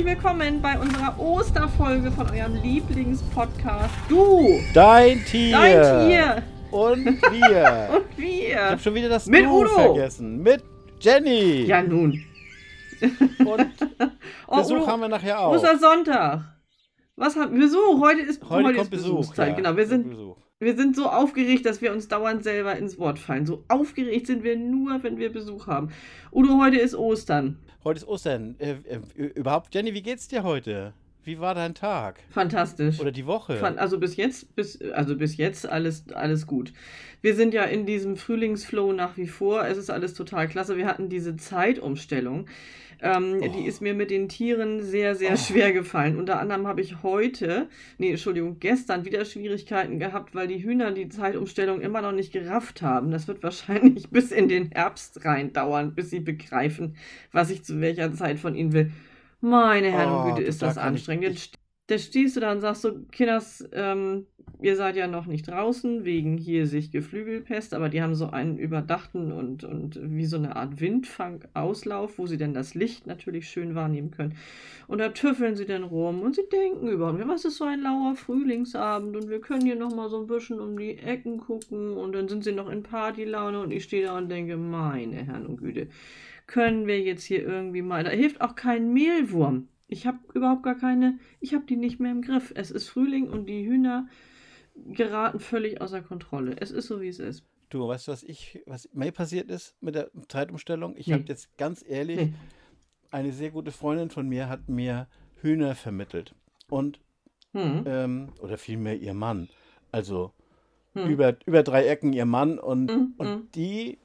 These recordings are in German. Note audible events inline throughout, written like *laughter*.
Herzlich willkommen bei unserer Osterfolge von eurem Lieblingspodcast. Du! Dein Tier! Dein Tier! Und *laughs* wir! Und wir! Ich hab schon wieder das Mit Du Udo. vergessen. Mit Jenny! Ja, nun. Und *laughs* Oh, Besuch Udo, haben wir nachher auch. Ostersonntag. Was haben Besuch? Heute ist, Heute, ist kommt Besuch. Ja, Genau, wir kommt sind, Besuch. wir sind so aufgeregt, dass wir uns dauernd selber ins Wort fallen. So aufgeregt sind wir nur, wenn wir Besuch haben. Udo, heute ist Ostern. Heute ist Ostern. Äh, äh, überhaupt, Jenny, wie geht's dir heute? Wie war dein Tag? Fantastisch. Oder die Woche? Also bis jetzt, bis, also bis jetzt alles, alles gut. Wir sind ja in diesem Frühlingsflow nach wie vor. Es ist alles total klasse. Wir hatten diese Zeitumstellung. Ähm, Oh. Die ist mir mit den Tieren sehr, sehr Oh. schwer gefallen. Unter anderem habe ich heute, nee, Entschuldigung, gestern wieder Schwierigkeiten gehabt, weil die Hühner die Zeitumstellung immer noch nicht gerafft haben. Das wird wahrscheinlich *laughs* bis in den Herbst rein dauern, bis sie begreifen, was ich zu welcher Zeit von ihnen will. Meine Herren Oh, und Güte, ist da das ich- anstrengend. Jetzt da stehst du da und sagst so, Kinders, ähm, ihr seid ja noch nicht draußen wegen hier sich Geflügelpest, aber die haben so einen überdachten und, und wie so eine Art Windfangauslauf, wo sie dann das Licht natürlich schön wahrnehmen können. Und da tüffeln sie dann rum und sie denken über, was ist so ein lauer Frühlingsabend und wir können hier nochmal so ein bisschen um die Ecken gucken und dann sind sie noch in Partylaune und ich stehe da und denke, meine Herren und Güte, können wir jetzt hier irgendwie mal, da hilft auch kein Mehlwurm. Ich habe überhaupt gar keine, ich habe die nicht mehr im Griff. Es ist Frühling und die Hühner geraten völlig außer Kontrolle. Es ist so, wie es ist. Du, weißt du, was ich, was mir passiert ist mit der Zeitumstellung? Ich Nee. habe jetzt ganz ehrlich, Nee. eine sehr gute Freundin von mir hat mir Hühner vermittelt. Und, Hm. ähm, oder vielmehr ihr Mann. Also Hm. über, über drei Ecken ihr Mann und, Hm, hm. und die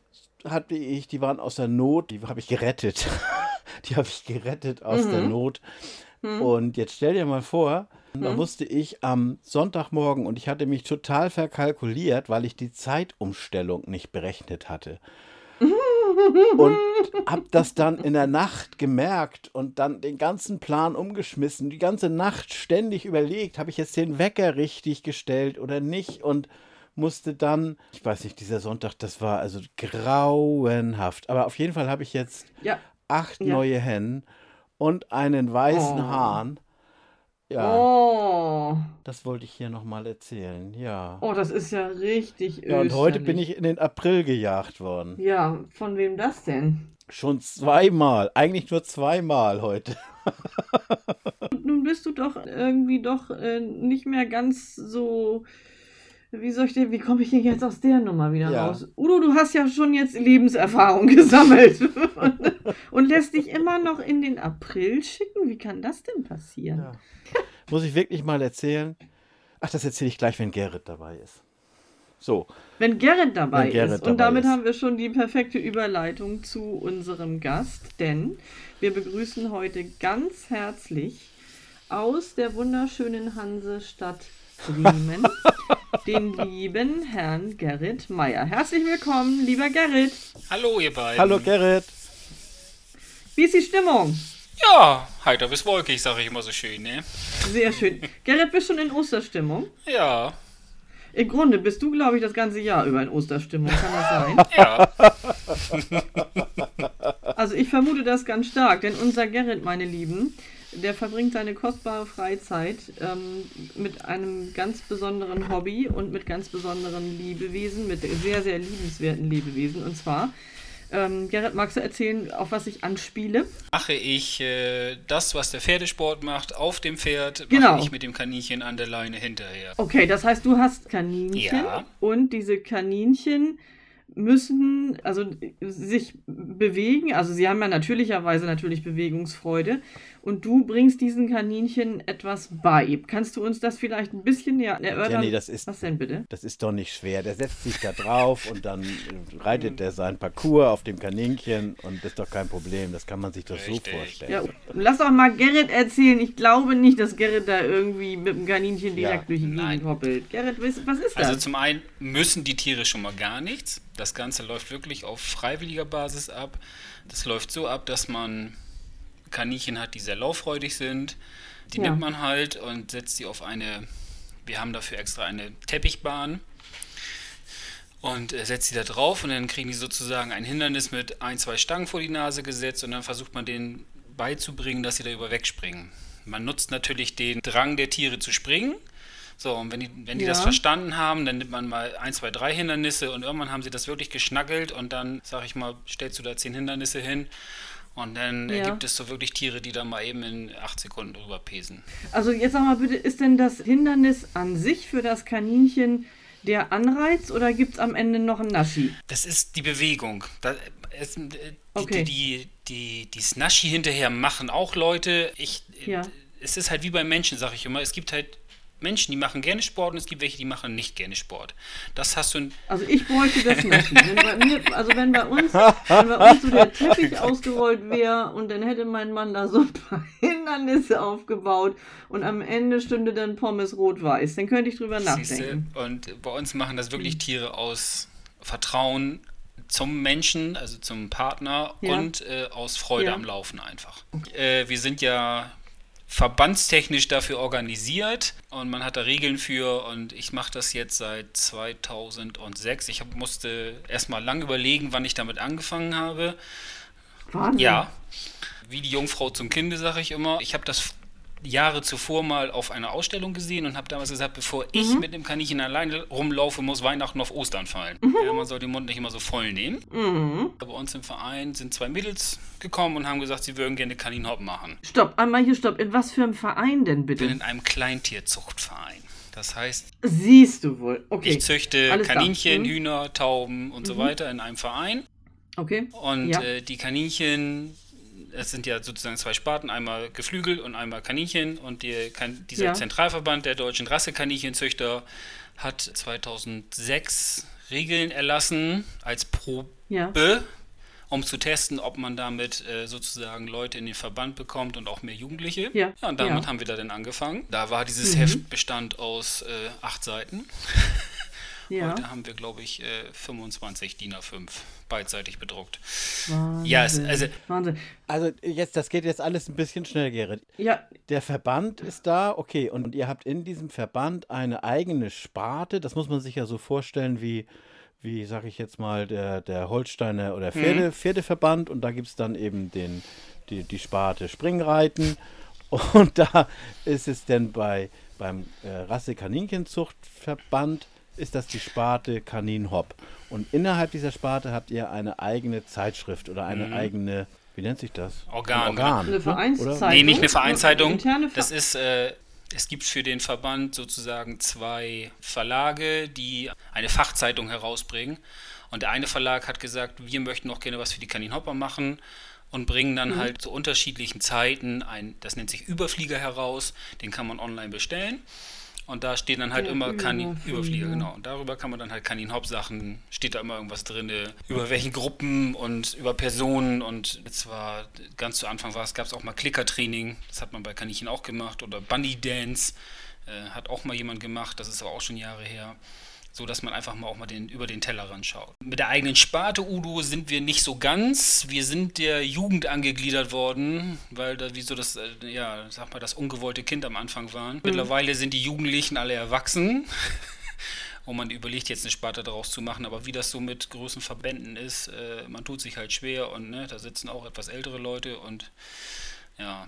hatte ich, die waren aus der Not, die habe ich gerettet. *laughs* die habe ich gerettet aus der Mhm. Not. Hm. Und jetzt stell dir mal vor, da Mhm. musste ich am Sonntagmorgen und ich hatte mich total verkalkuliert, weil ich die Zeitumstellung nicht berechnet hatte. Und hab das dann in der Nacht gemerkt und dann den ganzen Plan umgeschmissen. Die ganze Nacht ständig überlegt, habe ich jetzt den Wecker richtig gestellt oder nicht und musste dann, ich weiß nicht, dieser Sonntag, das war also grauenhaft. Aber auf jeden Fall habe ich jetzt Ja. acht Ja. neue Hennen und einen weißen Oh. Hahn. Ja, Oh. das wollte ich hier nochmal erzählen. Ja. Oh, das ist ja richtig ja, und heute bin ich in den April gejagt worden. Ja, von wem das denn? Schon zweimal. Eigentlich nur zweimal heute. *laughs* Und nun bist du doch irgendwie doch äh, nicht mehr ganz so. Wie soll ich denn, wie komme ich denn jetzt aus der Nummer wieder Ja. raus? Udo, du hast ja schon jetzt Lebenserfahrung *laughs* gesammelt und, und lässt dich immer noch in den April schicken. Wie kann das denn passieren? Ja. Muss ich wirklich mal erzählen? Ach, das erzähle ich gleich, wenn Gerrit dabei ist. So, Wenn Gerrit dabei Wenn Gerrit ist. Und dabei damit ist. haben wir schon die perfekte Überleitung zu unserem Gast, denn wir begrüßen heute ganz herzlich aus der wunderschönen Hansestadt Bremen den lieben Herrn Gerrit Meier. Herzlich willkommen, lieber Gerrit. Hallo ihr beiden. hallo Gerrit. Wie ist die Stimmung? Ja, heiter bis wolkig, sage ich immer so schön, ne? Sehr schön. Gerrit, bist schon in Osterstimmung? Ja, Im Grunde bist du, glaube ich, das ganze Jahr über in Osterstimmung. Kann das sein? *laughs* ja. Also ich vermute das ganz stark, denn unser Gerrit, meine Lieben, der verbringt seine kostbare Freizeit ähm, mit einem ganz besonderen Hobby und mit ganz besonderen Lebewesen, mit sehr, sehr liebenswerten Lebewesen. Und zwar, ähm, Gerrit, magst du erzählen, auf was ich anspiele? Mache ich äh, das, was der Pferdesport macht, auf dem Pferd, Genau. mache ich mit dem Kaninchen an der Leine hinterher. Okay, das heißt, du hast Kaninchen Ja. und diese Kaninchen müssen also sich bewegen, also sie haben ja natürlicherweise natürlich Bewegungsfreude und du bringst diesen Kaninchen etwas bei. Kannst du uns das vielleicht ein bisschen näher erörtern? Jenny, das ist Was denn bitte? Das ist doch nicht schwer. Der setzt sich da drauf und dann reitet er sein Parcours auf dem Kaninchen und das ist doch kein Problem. Das kann man sich doch Richtig. so vorstellen. Ja, lass doch mal Gerrit erzählen. Ich glaube nicht, dass Gerrit da irgendwie mit dem Kaninchen direkt Ja. durch die Gegend hoppelt. Gerrit, was was ist das? Also zum einen müssen die Tiere schon mal gar nichts. Das Ganze läuft wirklich auf freiwilliger Basis ab. Das läuft so ab, dass man Kaninchen hat, die sehr lauffreudig sind. Die Ja. nimmt man halt und setzt sie auf eine, wir haben dafür extra eine Teppichbahn und äh, setzt sie da drauf und dann kriegen die sozusagen ein Hindernis mit ein, zwei Stangen vor die Nase gesetzt und dann versucht man den beizubringen, dass sie darüber wegspringen. Man nutzt natürlich den Drang der Tiere zu springen. So, und wenn die, wenn die ja. das verstanden haben, dann nimmt man mal ein, zwei, drei Hindernisse und irgendwann haben sie das wirklich geschnackelt und dann, sag ich mal, stellst du da zehn Hindernisse hin und dann ja. gibt es so wirklich Tiere, die da mal eben in acht Sekunden drüber pesen. Also jetzt sag mal bitte, ist denn das Hindernis an sich für das Kaninchen der Anreiz oder gibt es am Ende noch ein Naschi? Das ist die Bewegung. Das, es, die, okay. die, die, die, Snaschi hinterher machen auch Leute. Ich, ja. Es ist halt wie beim Menschen, sag ich immer. Es gibt halt Menschen, die machen gerne Sport und es gibt welche, die machen nicht gerne Sport. Das hast du. Also ich bräuchte das nicht. wenn mir, also wenn bei uns, wenn bei uns so der Teppich *laughs* ausgerollt wäre und dann hätte mein Mann da so ein paar *laughs* Hindernisse aufgebaut und am Ende stünde dann Pommes rot-weiß, dann könnte ich drüber nachdenken. Siehste? Und bei uns machen das wirklich Tiere aus Vertrauen zum Menschen, also zum Partner ja. und äh, aus Freude ja. am Laufen einfach. Okay. Äh, wir sind ja verbandstechnisch dafür organisiert und man hat da Regeln für und ich mache das jetzt seit 2006. Ich hab, musste erstmal lang überlegen, wann ich damit angefangen habe. Wahnsinn. Ja, wie die Jungfrau zum Kinde, sage ich immer. Ich habe das Jahre zuvor mal auf einer Ausstellung gesehen und habe damals gesagt, bevor mhm. ich mit dem Kaninchen alleine rumlaufe, muss Weihnachten auf Ostern fallen. Mhm. Ja, man soll den Mund nicht immer so voll nehmen. Mhm. Bei uns im Verein sind zwei Mädels gekommen und haben gesagt, sie würden gerne Kaninhop machen. Stopp, einmal hier stopp. In was für einem Verein denn bitte? Ich bin in einem Kleintierzuchtverein. Das heißt, siehst du wohl. Okay. Ich züchte Alles Kaninchen, mhm. Hühner, Tauben und so mhm. weiter in einem Verein. Okay. Und ja. äh, die Kaninchen es sind ja sozusagen zwei Sparten, einmal Geflügel und einmal Kaninchen. Und die, dieser ja. Zentralverband der deutschen Rassekaninchenzüchter hat 2006 Regeln erlassen als Probe, ja. um zu testen, ob man damit äh, sozusagen Leute in den Verband bekommt und auch mehr Jugendliche. Ja, ja und damit haben wir da dann angefangen. Da war dieses mhm. Heft bestand aus äh, acht Seiten. Ja. Heute haben wir, glaube ich, 25 äh, DIN A5 beidseitig bedruckt. Wahnsinn. Ja, es, also, Wahnsinn. Also jetzt, das geht jetzt alles ein bisschen schnell, Gerrit. Ja. Der Verband ist da, okay, und ihr habt in diesem Verband eine eigene Sparte. Das muss man sich ja so vorstellen wie wie sag ich jetzt mal, der, der Holsteiner oder Pferde, mhm. Pferdeverband und da gibt es dann eben den, die, die Sparte Springreiten und da ist es dann bei, beim äh, Rasse-Kaninchenzuchtverband ist das die Sparte Kanin Hop. Und innerhalb dieser Sparte habt ihr eine eigene Zeitschrift oder eine mhm. eigene, wie nennt sich das? Organ. Ein Organ eine ne? Vereinszeitung. Nee, nicht eine Vereinszeitung. Das ist, äh, es gibt für den Verband sozusagen zwei Verlage, die eine Fachzeitung herausbringen. Und der eine Verlag hat gesagt, wir möchten auch gerne was für die Kaninhopper machen und bringen dann mhm. halt zu unterschiedlichen Zeiten ein, das nennt sich Überflieger heraus, den kann man online bestellen. Und da stehen dann halt Der immer Kanin, Überflieger, genau. Und darüber kann man dann halt Kanin-Hop-Sachen, steht da immer irgendwas drin, über welchen Gruppen und über Personen. Und jetzt war, ganz zu Anfang war es, gab es auch mal Klickertraining, das hat man bei Kaninchen auch gemacht. Oder Bunny Dance äh, hat auch mal jemand gemacht, das ist aber auch schon Jahre her so dass man einfach mal auch mal den, über den Tellerrand schaut. Mit der eigenen Sparte Udo sind wir nicht so ganz. Wir sind der Jugend angegliedert worden, weil da wie so das, äh, ja, sag mal, das ungewollte Kind am Anfang waren. Mhm. Mittlerweile sind die Jugendlichen alle erwachsen. *laughs* Und man überlegt jetzt eine Sparte daraus zu machen, aber wie das so mit großen Verbänden ist, äh, man tut sich halt schwer und ne, da sitzen auch etwas ältere Leute und ja,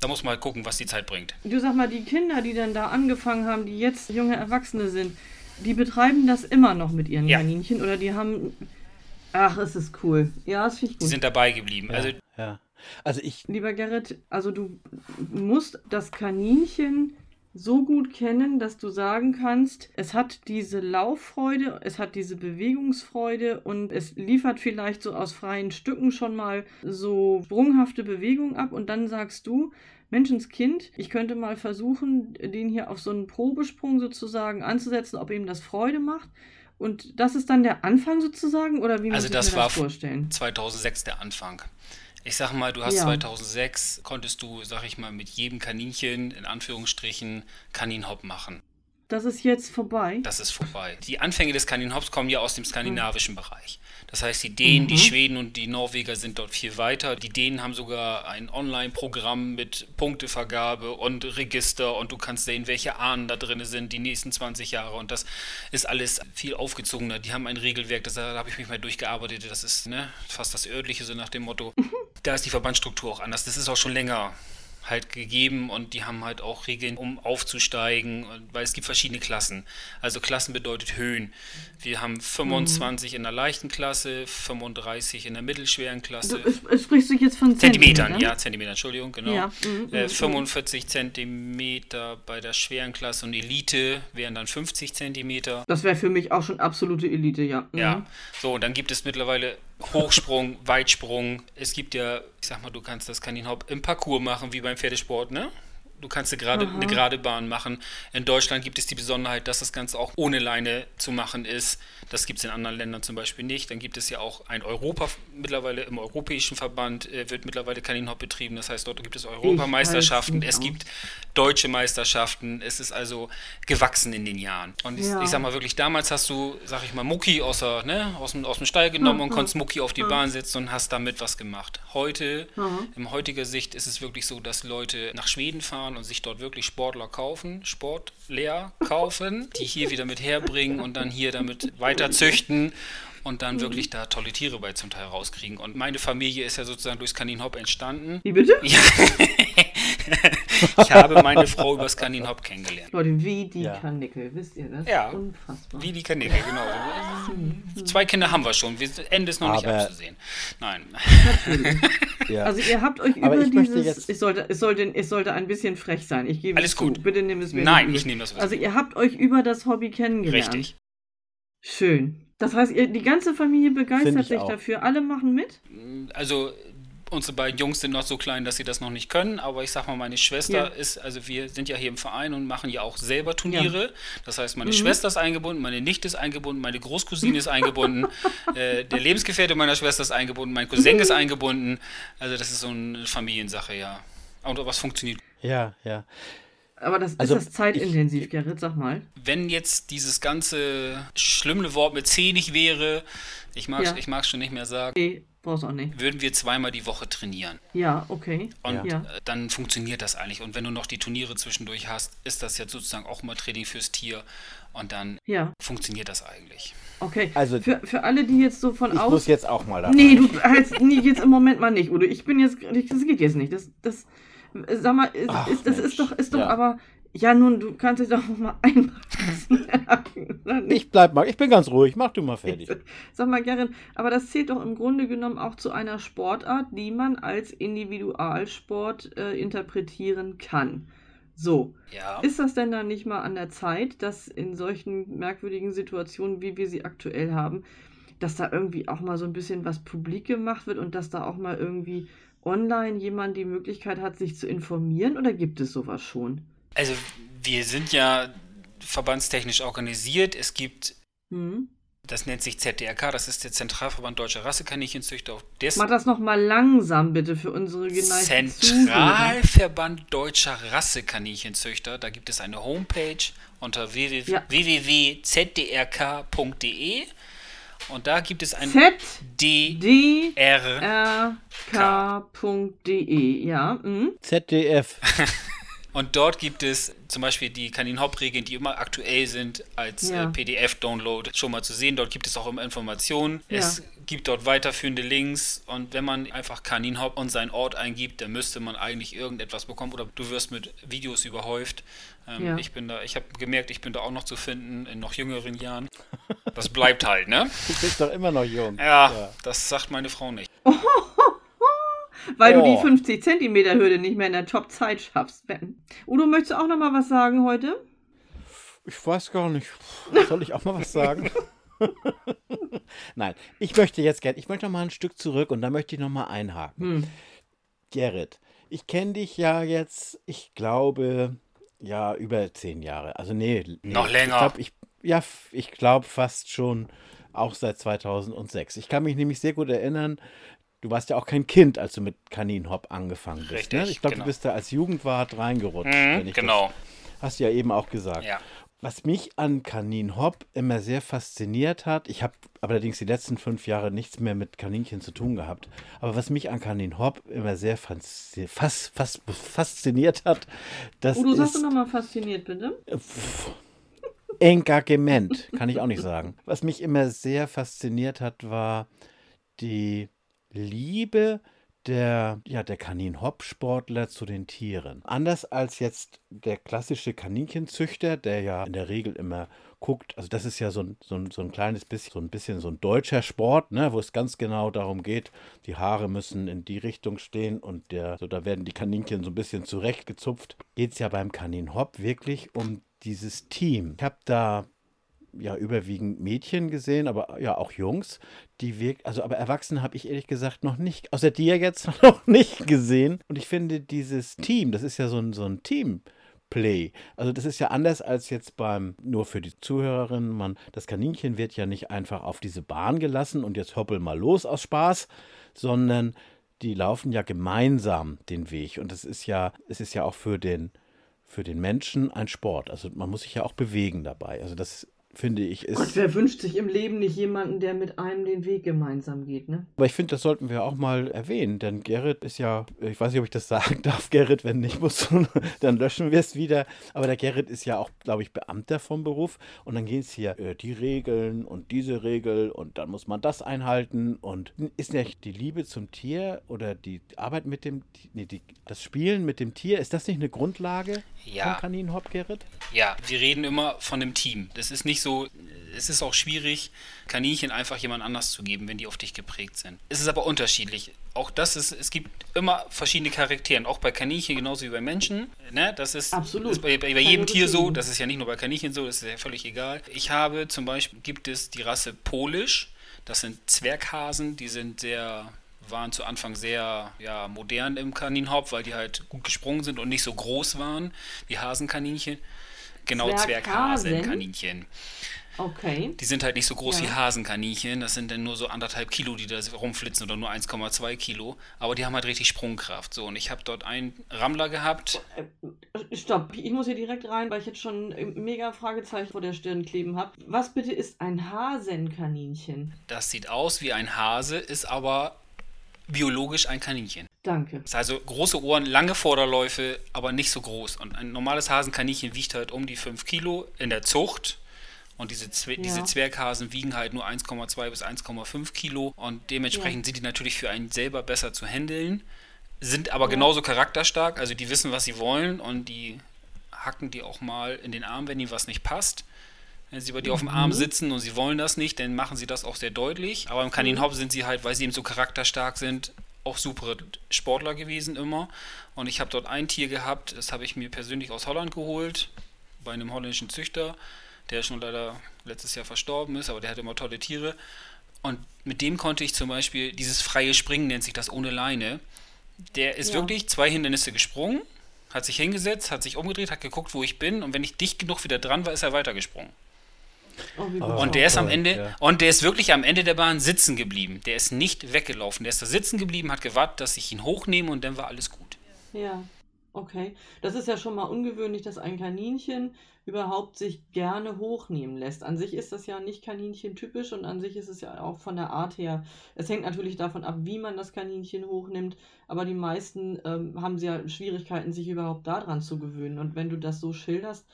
da muss man halt gucken, was die Zeit bringt. Du sag mal, die Kinder, die dann da angefangen haben, die jetzt junge Erwachsene sind, die betreiben das immer noch mit ihren ja. Kaninchen oder die haben. Ach, es ist cool. Ja, es finde ich gut. Die sind dabei geblieben. Ja, also, ja. Also ich. Lieber Gerrit, also du musst das Kaninchen so gut kennen, dass du sagen kannst, es hat diese Lauffreude, es hat diese Bewegungsfreude und es liefert vielleicht so aus freien Stücken schon mal so sprunghafte Bewegungen ab und dann sagst du, Menschenskind. Ich könnte mal versuchen, den hier auf so einen Probesprung sozusagen anzusetzen, ob ihm das Freude macht. Und das ist dann der Anfang sozusagen oder wie muss also ich das mir das vorstellen? Also das war 2006 der Anfang. Ich sag mal, du hast ja. 2006, konntest du, sag ich mal, mit jedem Kaninchen in Anführungsstrichen Kaninhop machen. Das ist jetzt vorbei. Das ist vorbei. Die Anfänge des Kaninhops kommen ja aus dem skandinavischen mhm. Bereich. Das heißt, die Dänen, mhm. die Schweden und die Norweger sind dort viel weiter. Die Dänen haben sogar ein Online-Programm mit Punktevergabe und Register und du kannst sehen, welche Ahnen da drin sind die nächsten 20 Jahre. Und das ist alles viel aufgezogener. Die haben ein Regelwerk, das, da habe ich mich mal durchgearbeitet. Das ist ne, fast das örtliche, so nach dem Motto. *laughs* Da ist die Verbandsstruktur auch anders. Das ist auch schon länger halt gegeben und die haben halt auch Regeln, um aufzusteigen, weil es gibt verschiedene Klassen. Also Klassen bedeutet Höhen. Wir haben 25 mhm. in der leichten Klasse, 35 in der mittelschweren Klasse. Du, sprichst du jetzt von Zentimetern? Zentimetern ja, Zentimeter, Entschuldigung, genau. Ja. Mhm, äh, 45 mhm. Zentimeter bei der schweren Klasse und Elite wären dann 50 Zentimeter. Das wäre für mich auch schon absolute Elite, ja. Mhm. Ja, so, und dann gibt es mittlerweile Hochsprung, Weitsprung. Es gibt ja, ich sag mal, du kannst das Kaninhop im Parcours machen, wie beim Pferdesport, ne? Du kannst eine gerade, eine gerade Bahn machen. In Deutschland gibt es die Besonderheit, dass das Ganze auch ohne Leine zu machen ist. Das gibt es in anderen Ländern zum Beispiel nicht. Dann gibt es ja auch ein Europa, mittlerweile im Europäischen Verband äh, wird mittlerweile Kaninhop betrieben. Das heißt, dort gibt es Europameisterschaften, es gibt deutsche Meisterschaften. Es ist also gewachsen in den Jahren. Und ich, ja. ich sag mal wirklich, damals hast du, sag ich mal, Mucki aus, der, ne, aus, dem, aus dem Stall genommen mhm. und konntest Mucki auf die mhm. Bahn setzen und hast damit was gemacht. Heute, mhm. in heutiger Sicht, ist es wirklich so, dass Leute nach Schweden fahren und sich dort wirklich Sportler kaufen, Sportlehr kaufen, die hier wieder mit herbringen und dann hier damit weiter züchten und dann mhm. wirklich da tolle Tiere bei zum Teil rauskriegen. Und meine Familie ist ja sozusagen durchs Kaninhop entstanden. Wie bitte? *laughs* Ja. ich habe meine Frau übers Kaninhop kennengelernt. Leute, wie die ja. Kanickel, wisst ihr das? Ja, Unfassbar. wie die Kanickel, genau. *laughs* Zwei Kinder haben wir schon, Ende ist noch Aber nicht abzusehen. Nein. Ja. Also ihr habt euch Aber über ich dieses, es sollte, es, sollte, es sollte ein bisschen frech sein, ich gebe Alles es gut. Zu. Bitte nimm es mir Nein, ich nehme das. Also ihr habt euch über das Hobby kennengelernt. Richtig. Schön. Das heißt, ihr, die ganze Familie begeistert sich auch. dafür. Alle machen mit? Also unsere beiden Jungs sind noch so klein, dass sie das noch nicht können, aber ich sag mal, meine Schwester ja. ist, also wir sind ja hier im Verein und machen ja auch selber Turniere. Ja. Das heißt, meine mhm. Schwester ist eingebunden, meine Nichte ist eingebunden, meine Großcousine ist *laughs* eingebunden, äh, der Lebensgefährte meiner Schwester ist eingebunden, mein Cousin ist eingebunden. Also das ist so eine Familiensache, ja. Und was funktioniert. Ja, ja. Aber das also, ist das zeitintensiv, ich, Gerrit, sag mal. Wenn jetzt dieses ganze schlimme Wort mit C nicht wäre, ich mag es ja. schon nicht mehr sagen. Nee, brauchst auch nicht. Würden wir zweimal die Woche trainieren. Ja, okay. Und ja. Äh, dann funktioniert das eigentlich. Und wenn du noch die Turniere zwischendurch hast, ist das ja sozusagen auch mal Training fürs Tier. Und dann ja. funktioniert das eigentlich. Okay, also für, für alle, die jetzt so von ich aus... Ich muss jetzt auch mal da. Nee, du halt, nee, jetzt im Moment mal nicht, oder? Ich bin jetzt, das geht jetzt nicht. Das, das, Sag mal, ist, Ach, ist, das ist doch, ist doch ja. aber. Ja, nun, du kannst dich doch mal einpacken. *laughs* ich bleib mal, ich bin ganz ruhig, mach du mal fertig. Sag mal, Gerrit, aber das zählt doch im Grunde genommen auch zu einer Sportart, die man als Individualsport äh, interpretieren kann. So. Ja. Ist das denn dann nicht mal an der Zeit, dass in solchen merkwürdigen Situationen, wie wir sie aktuell haben, dass da irgendwie auch mal so ein bisschen was publik gemacht wird und dass da auch mal irgendwie online jemand die Möglichkeit hat, sich zu informieren oder gibt es sowas schon? Also wir sind ja verbandstechnisch organisiert. Es gibt, hm. das nennt sich ZDRK, das ist der Zentralverband Deutscher Rassekaninchenzüchter. Mach das nochmal langsam bitte für unsere geneigten Zentralverband Deutscher Rassekaninchenzüchter. Da gibt es eine Homepage unter www, ja. www.zdrk.de. Und da gibt es ein D R K.de, ja. Mhm. ZDF. *laughs* Und dort gibt es zum Beispiel die Kanin-Hop-Regeln, die immer aktuell sind, als ja. äh, PDF-Download schon mal zu sehen. Dort gibt es auch immer Informationen. Ja. Es gibt dort weiterführende Links und wenn man einfach Kanin-Hop und seinen Ort eingibt, dann müsste man eigentlich irgendetwas bekommen oder du wirst mit Videos überhäuft. Ähm, ja. Ich bin da, ich habe gemerkt, ich bin da auch noch zu finden in noch jüngeren Jahren. Das bleibt halt, ne? Du bist doch immer noch jung. Ja, das sagt meine Frau nicht. *laughs* weil oh. du die 50 Zentimeter Hürde nicht mehr in der Top-Zeit schaffst, Ben. Udo, möchtest du auch noch mal was sagen heute? Ich weiß gar nicht. Soll ich auch mal was sagen? *laughs* Nein, ich möchte jetzt gerne, ich möchte noch mal ein Stück zurück und da möchte ich noch mal einhaken. Hm. Gerrit, ich kenne dich ja jetzt, ich glaube, ja, über zehn Jahre. Also nee, nee noch länger. Ich glaub, ich, ja, ich glaube fast schon auch seit 2006. Ich kann mich nämlich sehr gut erinnern, du warst ja auch kein Kind, als du mit Kaninhop angefangen bist. Ne? Richtig, ne? Ich glaube, genau. du bist da als Jugendwart reingerutscht. Mhm, genau. hast du ja eben auch gesagt. Ja. Was mich an Kanin Hopp immer sehr fasziniert hat, ich habe allerdings die letzten fünf Jahre nichts mehr mit Kaninchen zu tun gehabt, aber was mich an Kanin Hopp immer sehr fas fas fas fasziniert hat, das Udo, ist... sagst du nochmal fasziniert, bitte? Pff, Engagement, kann ich auch nicht sagen. Was mich immer sehr fasziniert hat, war die Liebe der, ja, der Kanin-Hop-Sportler zu den Tieren. Anders als jetzt der klassische Kaninchenzüchter, der ja in der Regel immer guckt, also das ist ja so ein, so ein, so ein kleines bisschen, so ein bisschen so ein deutscher Sport, ne, wo es ganz genau darum geht, die Haare müssen in die Richtung stehen und der, so da werden die Kaninchen so ein bisschen zurechtgezupft. Geht es ja beim Kanin-Hop wirklich um dieses Team. Ich habe da ja überwiegend Mädchen gesehen, aber ja auch Jungs, die wirkt, also aber Erwachsene habe ich ehrlich gesagt noch nicht, außer dir jetzt *laughs* noch nicht gesehen. Und ich finde dieses Team, das ist ja so ein, so ein Team. Play. Also das ist ja anders als jetzt beim, nur für die Zuhörerinnen, man, das Kaninchen wird ja nicht einfach auf diese Bahn gelassen und jetzt hoppel mal los aus Spaß, sondern die laufen ja gemeinsam den Weg. Und es ist ja, es ist ja auch für den, für den Menschen ein Sport. Also man muss sich ja auch bewegen dabei. Also das finde ich, ist. Gott, wer wünscht sich im Leben nicht jemanden, der mit einem den Weg gemeinsam geht, ne? Aber ich finde, das sollten wir auch mal erwähnen, denn Gerrit ist ja, ich weiß nicht, ob ich das sagen *laughs* darf, Gerrit, wenn nicht, musst du, *laughs* dann löschen wir es wieder. Aber der Gerrit ist ja auch, glaube ich, Beamter vom Beruf und dann geht es hier äh, die Regeln und diese Regel und dann muss man das einhalten und ist nicht die Liebe zum Tier oder die Arbeit mit dem, nee, die, das Spielen mit dem Tier, ist das nicht eine Grundlage ja. von Kaninhop, Gerrit? Ja, wir reden immer von einem Team. Das ist nicht so, es ist auch schwierig, Kaninchen einfach jemand anders zu geben, wenn die auf dich geprägt sind. Es ist aber unterschiedlich. Auch das ist, es gibt immer verschiedene Charaktere, auch bei Kaninchen genauso wie bei Menschen. Ne? Das ist, Absolut. ist bei, bei, bei jedem Tier so, das ist ja nicht nur bei Kaninchen so, das ist ja völlig egal. Ich habe zum Beispiel, gibt es die Rasse Polish, das sind Zwerghasen, die sind sehr waren zu Anfang sehr ja, modern im Kaninhaupt, weil die halt gut gesprungen sind und nicht so groß waren wie Hasenkaninchen. Genau, Zwerghasenkaninchen. Okay. Die sind halt nicht so groß ja. wie Hasenkaninchen. Das sind dann nur so anderthalb Kilo, die da rumflitzen oder nur 1,2 Kilo. Aber die haben halt richtig Sprungkraft. So, und ich habe dort einen Rammler gehabt. Äh, stopp, ich muss hier direkt rein, weil ich jetzt schon mega Fragezeichen vor der Stirn kleben habe. Was bitte ist ein Hasenkaninchen? Das sieht aus wie ein Hase, ist aber biologisch ein Kaninchen. Danke. Das heißt also große Ohren, lange Vorderläufe, aber nicht so groß. Und ein normales Hasenkaninchen wiegt halt um die 5 Kilo in der Zucht. Und diese, Zwer ja. diese Zwerghasen wiegen halt nur 1,2 bis 1,5 Kilo. Und dementsprechend ja. sind die natürlich für einen selber besser zu handeln. Sind aber ja. genauso charakterstark. Also die wissen, was sie wollen. Und die hacken die auch mal in den Arm, wenn ihnen was nicht passt. Wenn sie bei dir auf dem Arm mhm. sitzen und sie wollen das nicht, dann machen sie das auch sehr deutlich. Aber im Kaninhop mhm. sind sie halt, weil sie eben so charakterstark sind, auch super Sportler gewesen immer. Und ich habe dort ein Tier gehabt, das habe ich mir persönlich aus Holland geholt, bei einem holländischen Züchter, der schon leider letztes Jahr verstorben ist, aber der hat immer tolle Tiere. Und mit dem konnte ich zum Beispiel dieses freie Springen, nennt sich das ohne Leine. Der ist ja. wirklich zwei Hindernisse gesprungen, hat sich hingesetzt, hat sich umgedreht, hat geguckt, wo ich bin und wenn ich dicht genug wieder dran war, ist er weitergesprungen. Oh, und der ist am Ende, ja. und der ist wirklich am Ende der Bahn sitzen geblieben. Der ist nicht weggelaufen. Der ist da sitzen geblieben, hat gewartet, dass ich ihn hochnehme und dann war alles gut. Ja, okay. Das ist ja schon mal ungewöhnlich, dass ein Kaninchen überhaupt sich gerne hochnehmen lässt. An sich ist das ja nicht Kaninchen-typisch und an sich ist es ja auch von der Art her. Es hängt natürlich davon ab, wie man das Kaninchen hochnimmt, aber die meisten ähm, haben ja Schwierigkeiten, sich überhaupt daran zu gewöhnen. Und wenn du das so schilderst,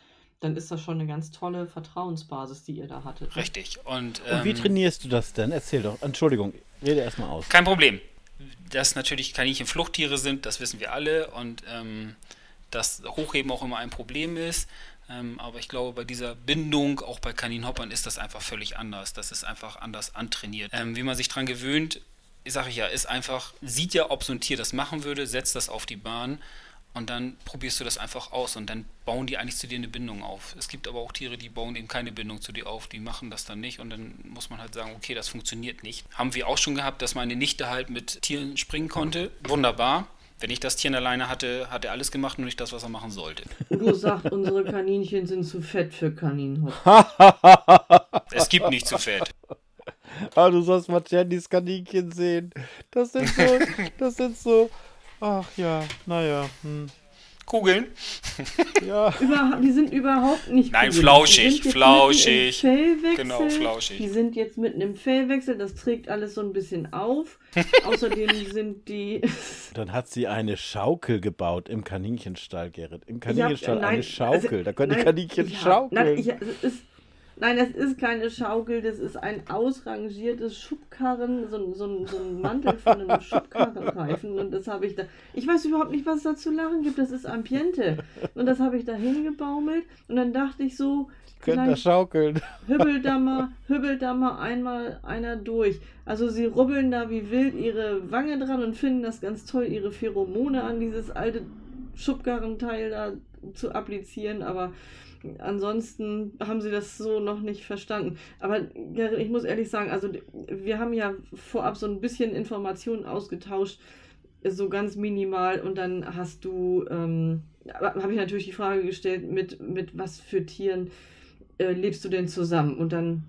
dann ist das schon eine ganz tolle Vertrauensbasis, die ihr da hattet. Richtig. Und, ähm, Und wie trainierst du das denn? Erzähl doch. Entschuldigung, rede erstmal aus. Kein Problem. Dass natürlich Kaninchen Fluchttiere sind, das wissen wir alle. Und ähm, dass Hochheben auch immer ein Problem ist. Ähm, aber ich glaube, bei dieser Bindung, auch bei Kaninhoppern, ist das einfach völlig anders. Das ist einfach anders antrainiert. Ähm, wie man sich daran gewöhnt, sage ich ja, ist einfach, sieht ja, ob so ein Tier das machen würde, setzt das auf die Bahn und dann probierst du das einfach aus und dann bauen die eigentlich zu dir eine Bindung auf. Es gibt aber auch Tiere, die bauen eben keine Bindung zu dir auf, die machen das dann nicht und dann muss man halt sagen, okay, das funktioniert nicht. Haben wir auch schon gehabt, dass meine Nichte halt mit Tieren springen konnte. Wunderbar. Wenn ich das Tier alleine hatte, hat er alles gemacht und nicht das, was er machen sollte. Du sagst, unsere Kaninchen sind zu fett für Kaninhop. *laughs* es gibt nicht zu fett. Aber du sollst mal Jennys Kaninchen sehen. Das sind so, *laughs* das sind so Ach ja, naja. Hm. Kugeln? *laughs* ja. Über, die sind überhaupt nicht Nein, Kugeln. flauschig, flauschig. Genau, flauschig. Die sind jetzt mitten im Fellwechsel, das trägt alles so ein bisschen auf. *laughs* Außerdem sind die. *laughs* Dann hat sie eine Schaukel gebaut im Kaninchenstall, Gerrit. Im Kaninchenstall ja, nein, eine Schaukel. Also, da können nein, die Kaninchen ja, schaukeln. Nein, ich, also ist, Nein, das ist keine Schaukel, das ist ein ausrangiertes Schubkarren, so, so, so ein Mantel von einem *laughs* Schubkarrenreifen. Und das habe ich da. Ich weiß überhaupt nicht, was es da zu lachen gibt. Das ist Ambiente. Und das habe ich da hingebaumelt. Und dann dachte ich so. Könnt ihr schaukeln. Hübbelt da, *laughs* mal, hübbelt da mal einmal einer durch. Also sie rubbeln da wie wild ihre Wange dran und finden das ganz toll, ihre Pheromone an dieses alte Schubkarrenteil da zu applizieren. Aber ansonsten haben sie das so noch nicht verstanden. Aber ich muss ehrlich sagen, also wir haben ja vorab so ein bisschen Informationen ausgetauscht, so ganz minimal. Und dann hast du, ähm, habe ich natürlich die Frage gestellt, mit, mit was für Tieren äh, lebst du denn zusammen? Und dann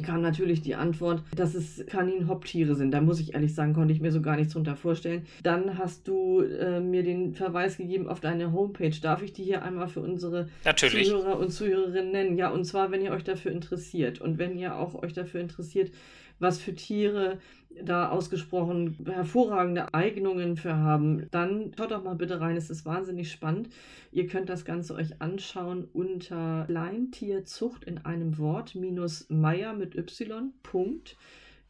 kam natürlich die Antwort, dass es Kaninhopptiere sind. Da muss ich ehrlich sagen, konnte ich mir so gar nichts drunter vorstellen. Dann hast du äh, mir den Verweis gegeben auf deine Homepage. Darf ich die hier einmal für unsere natürlich. Zuhörer und Zuhörerinnen nennen? Ja, und zwar, wenn ihr euch dafür interessiert und wenn ihr auch euch dafür interessiert, was für Tiere da ausgesprochen hervorragende Eignungen für haben, dann schaut doch mal bitte rein. Es ist wahnsinnig spannend. Ihr könnt das Ganze euch anschauen unter Kleintierzucht in einem Wort minus Meier mit y. Punkt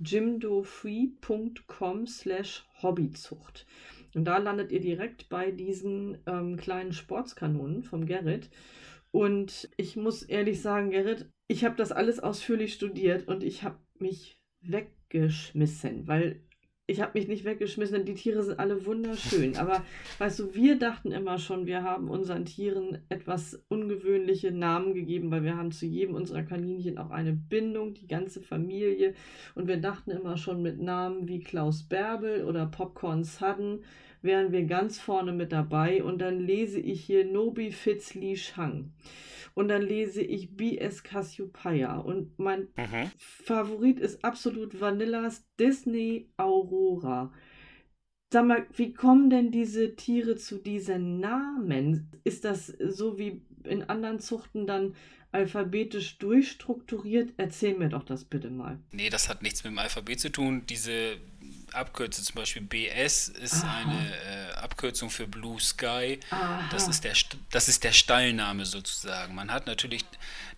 jimdofree.com slash Hobbyzucht. Und da landet ihr direkt bei diesen ähm, kleinen Sportskanonen vom Gerrit. Und ich muss ehrlich sagen, Gerrit, ich habe das alles ausführlich studiert und ich habe mich weggeschmissen, weil ich habe mich nicht weggeschmissen, denn die Tiere sind alle wunderschön. *laughs* Aber weißt du, wir dachten immer schon, wir haben unseren Tieren etwas ungewöhnliche Namen gegeben, weil wir haben zu jedem unserer Kaninchen auch eine Bindung, die ganze Familie. Und wir dachten immer schon mit Namen wie Klaus Bärbel oder Popcorn Sudden wären wir ganz vorne mit dabei. Und dann lese ich hier Nobi Fitzli Shang. Und dann lese ich B.S. Cassiopeia. Und mein mhm. Favorit ist absolut Vanillas Disney Aurora. Sag mal, wie kommen denn diese Tiere zu diesen Namen? Ist das so wie in anderen Zuchten dann alphabetisch durchstrukturiert? Erzähl mir doch das bitte mal. Nee, das hat nichts mit dem Alphabet zu tun. Diese Abkürzung, zum Beispiel BS, ist Aha. eine äh, Abkürzung für Blue Sky. Das ist, der, das ist der Stallname sozusagen. Man hat natürlich,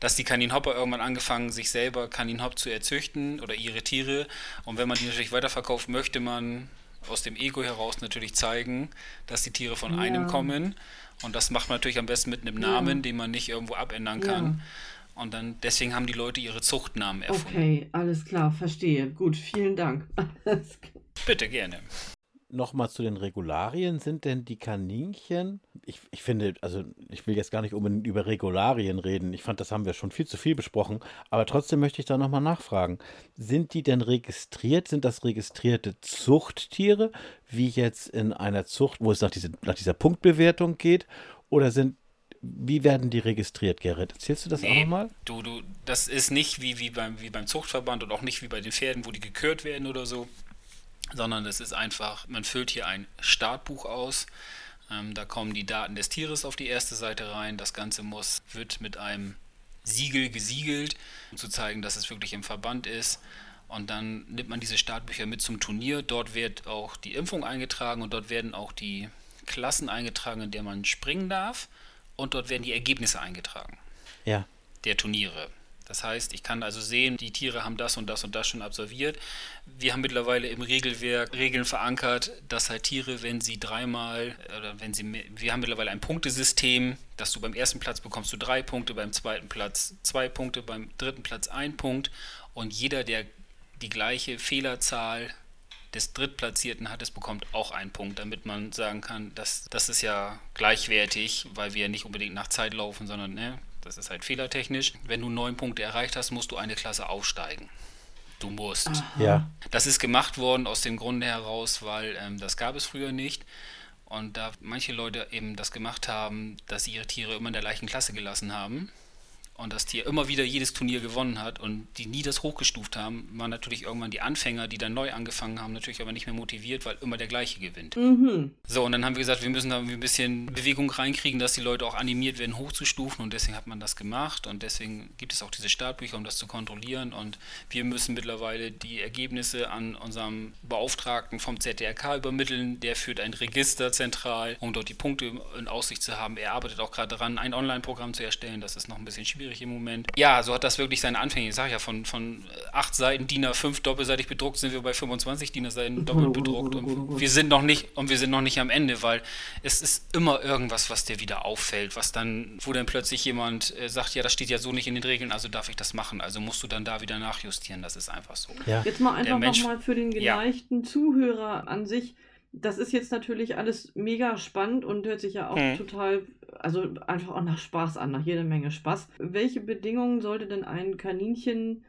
dass die Kaninhopper irgendwann angefangen, sich selber Kaninhopp zu erzüchten oder ihre Tiere. Und wenn man die natürlich weiterverkauft, möchte man aus dem Ego heraus natürlich zeigen, dass die Tiere von ja. einem kommen. Und das macht man natürlich am besten mit einem Namen, ja. den man nicht irgendwo abändern kann. Ja. Und dann deswegen haben die Leute ihre Zuchtnamen erfunden. Okay, alles klar, verstehe. Gut, vielen Dank. *laughs* Bitte gerne. Nochmal zu den Regularien. Sind denn die Kaninchen, ich, ich finde, also ich will jetzt gar nicht unbedingt über Regularien reden. Ich fand, das haben wir schon viel zu viel besprochen. Aber trotzdem möchte ich da nochmal nachfragen. Sind die denn registriert? Sind das registrierte Zuchttiere, wie jetzt in einer Zucht, wo es nach, diese, nach dieser Punktbewertung geht? Oder sind wie werden die registriert, Gerrit? Erzählst du das nee, auch nochmal? Du, du, das ist nicht wie, wie, beim, wie beim Zuchtverband und auch nicht wie bei den Pferden, wo die gekürt werden oder so, sondern es ist einfach, man füllt hier ein Startbuch aus. Ähm, da kommen die Daten des Tieres auf die erste Seite rein. Das Ganze muss, wird mit einem Siegel gesiegelt, um zu zeigen, dass es wirklich im Verband ist. Und dann nimmt man diese Startbücher mit zum Turnier. Dort wird auch die Impfung eingetragen und dort werden auch die Klassen eingetragen, in der man springen darf und dort werden die Ergebnisse eingetragen. Ja. Der Turniere. Das heißt, ich kann also sehen, die Tiere haben das und das und das schon absolviert. Wir haben mittlerweile im Regelwerk Regeln verankert, dass halt Tiere, wenn sie dreimal oder wenn sie wir haben mittlerweile ein Punktesystem, dass du beim ersten Platz bekommst du drei Punkte, beim zweiten Platz zwei Punkte, beim dritten Platz ein Punkt und jeder, der die gleiche Fehlerzahl des Drittplatzierten hat, es bekommt auch einen Punkt, damit man sagen kann, dass das ist ja gleichwertig, weil wir nicht unbedingt nach Zeit laufen, sondern ne, das ist halt fehlertechnisch. Wenn du neun Punkte erreicht hast, musst du eine Klasse aufsteigen. Du musst. Ja. Das ist gemacht worden aus dem Grunde heraus, weil ähm, das gab es früher nicht. Und da manche Leute eben das gemacht haben, dass sie ihre Tiere immer in der gleichen Klasse gelassen haben und das Tier immer wieder jedes Turnier gewonnen hat und die nie das hochgestuft haben, waren natürlich irgendwann die Anfänger, die dann neu angefangen haben, natürlich aber nicht mehr motiviert, weil immer der gleiche gewinnt. Mhm. So, und dann haben wir gesagt, wir müssen da ein bisschen Bewegung reinkriegen, dass die Leute auch animiert werden, hochzustufen und deswegen hat man das gemacht und deswegen gibt es auch diese Startbücher, um das zu kontrollieren und wir müssen mittlerweile die Ergebnisse an unserem Beauftragten vom ZDRK übermitteln, der führt ein Register zentral, um dort die Punkte in Aussicht zu haben. Er arbeitet auch gerade daran, ein Online-Programm zu erstellen, das ist noch ein bisschen schwierig schwierig im Moment. Ja, so hat das wirklich seine Anfänge. Ich sage ja, von, von acht Seiten DIN A5 doppelseitig bedruckt sind wir bei 25 DIN A-Seiten doppelt bedruckt. Und wir sind noch nicht, und wir sind noch nicht am Ende, weil es ist immer irgendwas, was dir wieder auffällt, was dann, wo dann plötzlich jemand äh, sagt, ja, das steht ja so nicht in den Regeln, also darf ich das machen. Also musst du dann da wieder nachjustieren. Das ist einfach so. Ja. Jetzt mal einfach nochmal für den geneigten ja. Zuhörer an sich das ist jetzt natürlich alles mega spannend und hört sich ja auch hm. total, also einfach auch nach Spaß an, nach jeder Menge Spaß. Welche Bedingungen sollte denn ein Kaninchen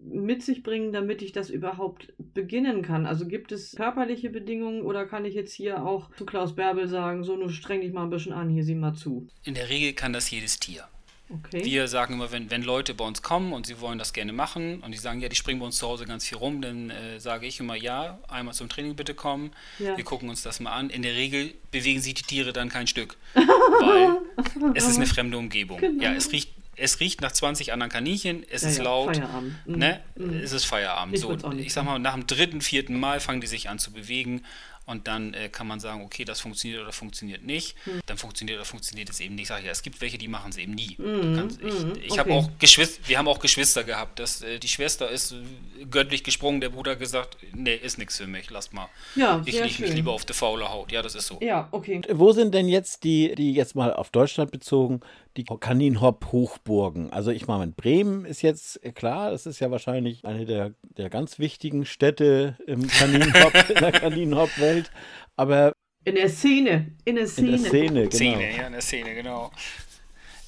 mit sich bringen, damit ich das überhaupt beginnen kann? Also gibt es körperliche Bedingungen oder kann ich jetzt hier auch zu Klaus Bärbel sagen, so, nun streng dich mal ein bisschen an, hier sieh mal zu? In der Regel kann das jedes Tier. Okay. Wir sagen immer, wenn, wenn Leute bei uns kommen und sie wollen das gerne machen und die sagen, ja, die springen bei uns zu Hause ganz viel rum, dann äh, sage ich immer, ja, einmal zum Training bitte kommen. Ja. Wir gucken uns das mal an. In der Regel bewegen sich die Tiere dann kein Stück, *laughs* weil es ist eine fremde Umgebung. Genau. Ja, es riecht es riecht nach 20 anderen Kaninchen, es ja, ist ja, laut, Feierabend. Mhm. Ne? Mhm. es ist Feierabend. Ich so, ich sag mal, nach dem dritten, vierten Mal fangen die sich an zu bewegen und dann äh, kann man sagen, okay, das funktioniert oder funktioniert nicht. Mhm. Dann funktioniert oder funktioniert es eben nicht. Sag ich ja, es gibt welche, die machen es eben nie. Mhm. Kannst, ich mhm. ich okay. habe auch Geschwister, wir haben auch Geschwister gehabt. Das, äh, die Schwester ist göttlich gesprungen, der Bruder gesagt, nee, ist nichts für mich, lass mal. Ja, ich lege mich lieber auf die faule Haut. Ja, das ist so. Ja, okay. Wo sind denn jetzt die, die jetzt mal auf Deutschland bezogen, die Kaninhop-Hochburgen. Also ich meine, Bremen ist jetzt äh, klar, das ist ja wahrscheinlich eine der, der ganz wichtigen Städte im Kaninhop, *laughs* in der Kaninhop-Welt. Aber in der Szene, in der Szene. In der Szene, genau. Szene, ja, in der Szene, genau.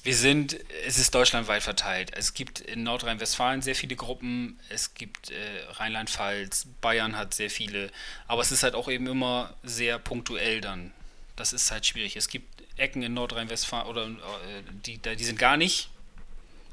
Wir sind, es ist deutschlandweit verteilt. Es gibt in Nordrhein-Westfalen sehr viele Gruppen, es gibt äh, Rheinland-Pfalz, Bayern hat sehr viele, aber es ist halt auch eben immer sehr punktuell dann. Das ist halt schwierig. Es gibt Ecken in Nordrhein-Westfalen oder äh, die, die sind gar nicht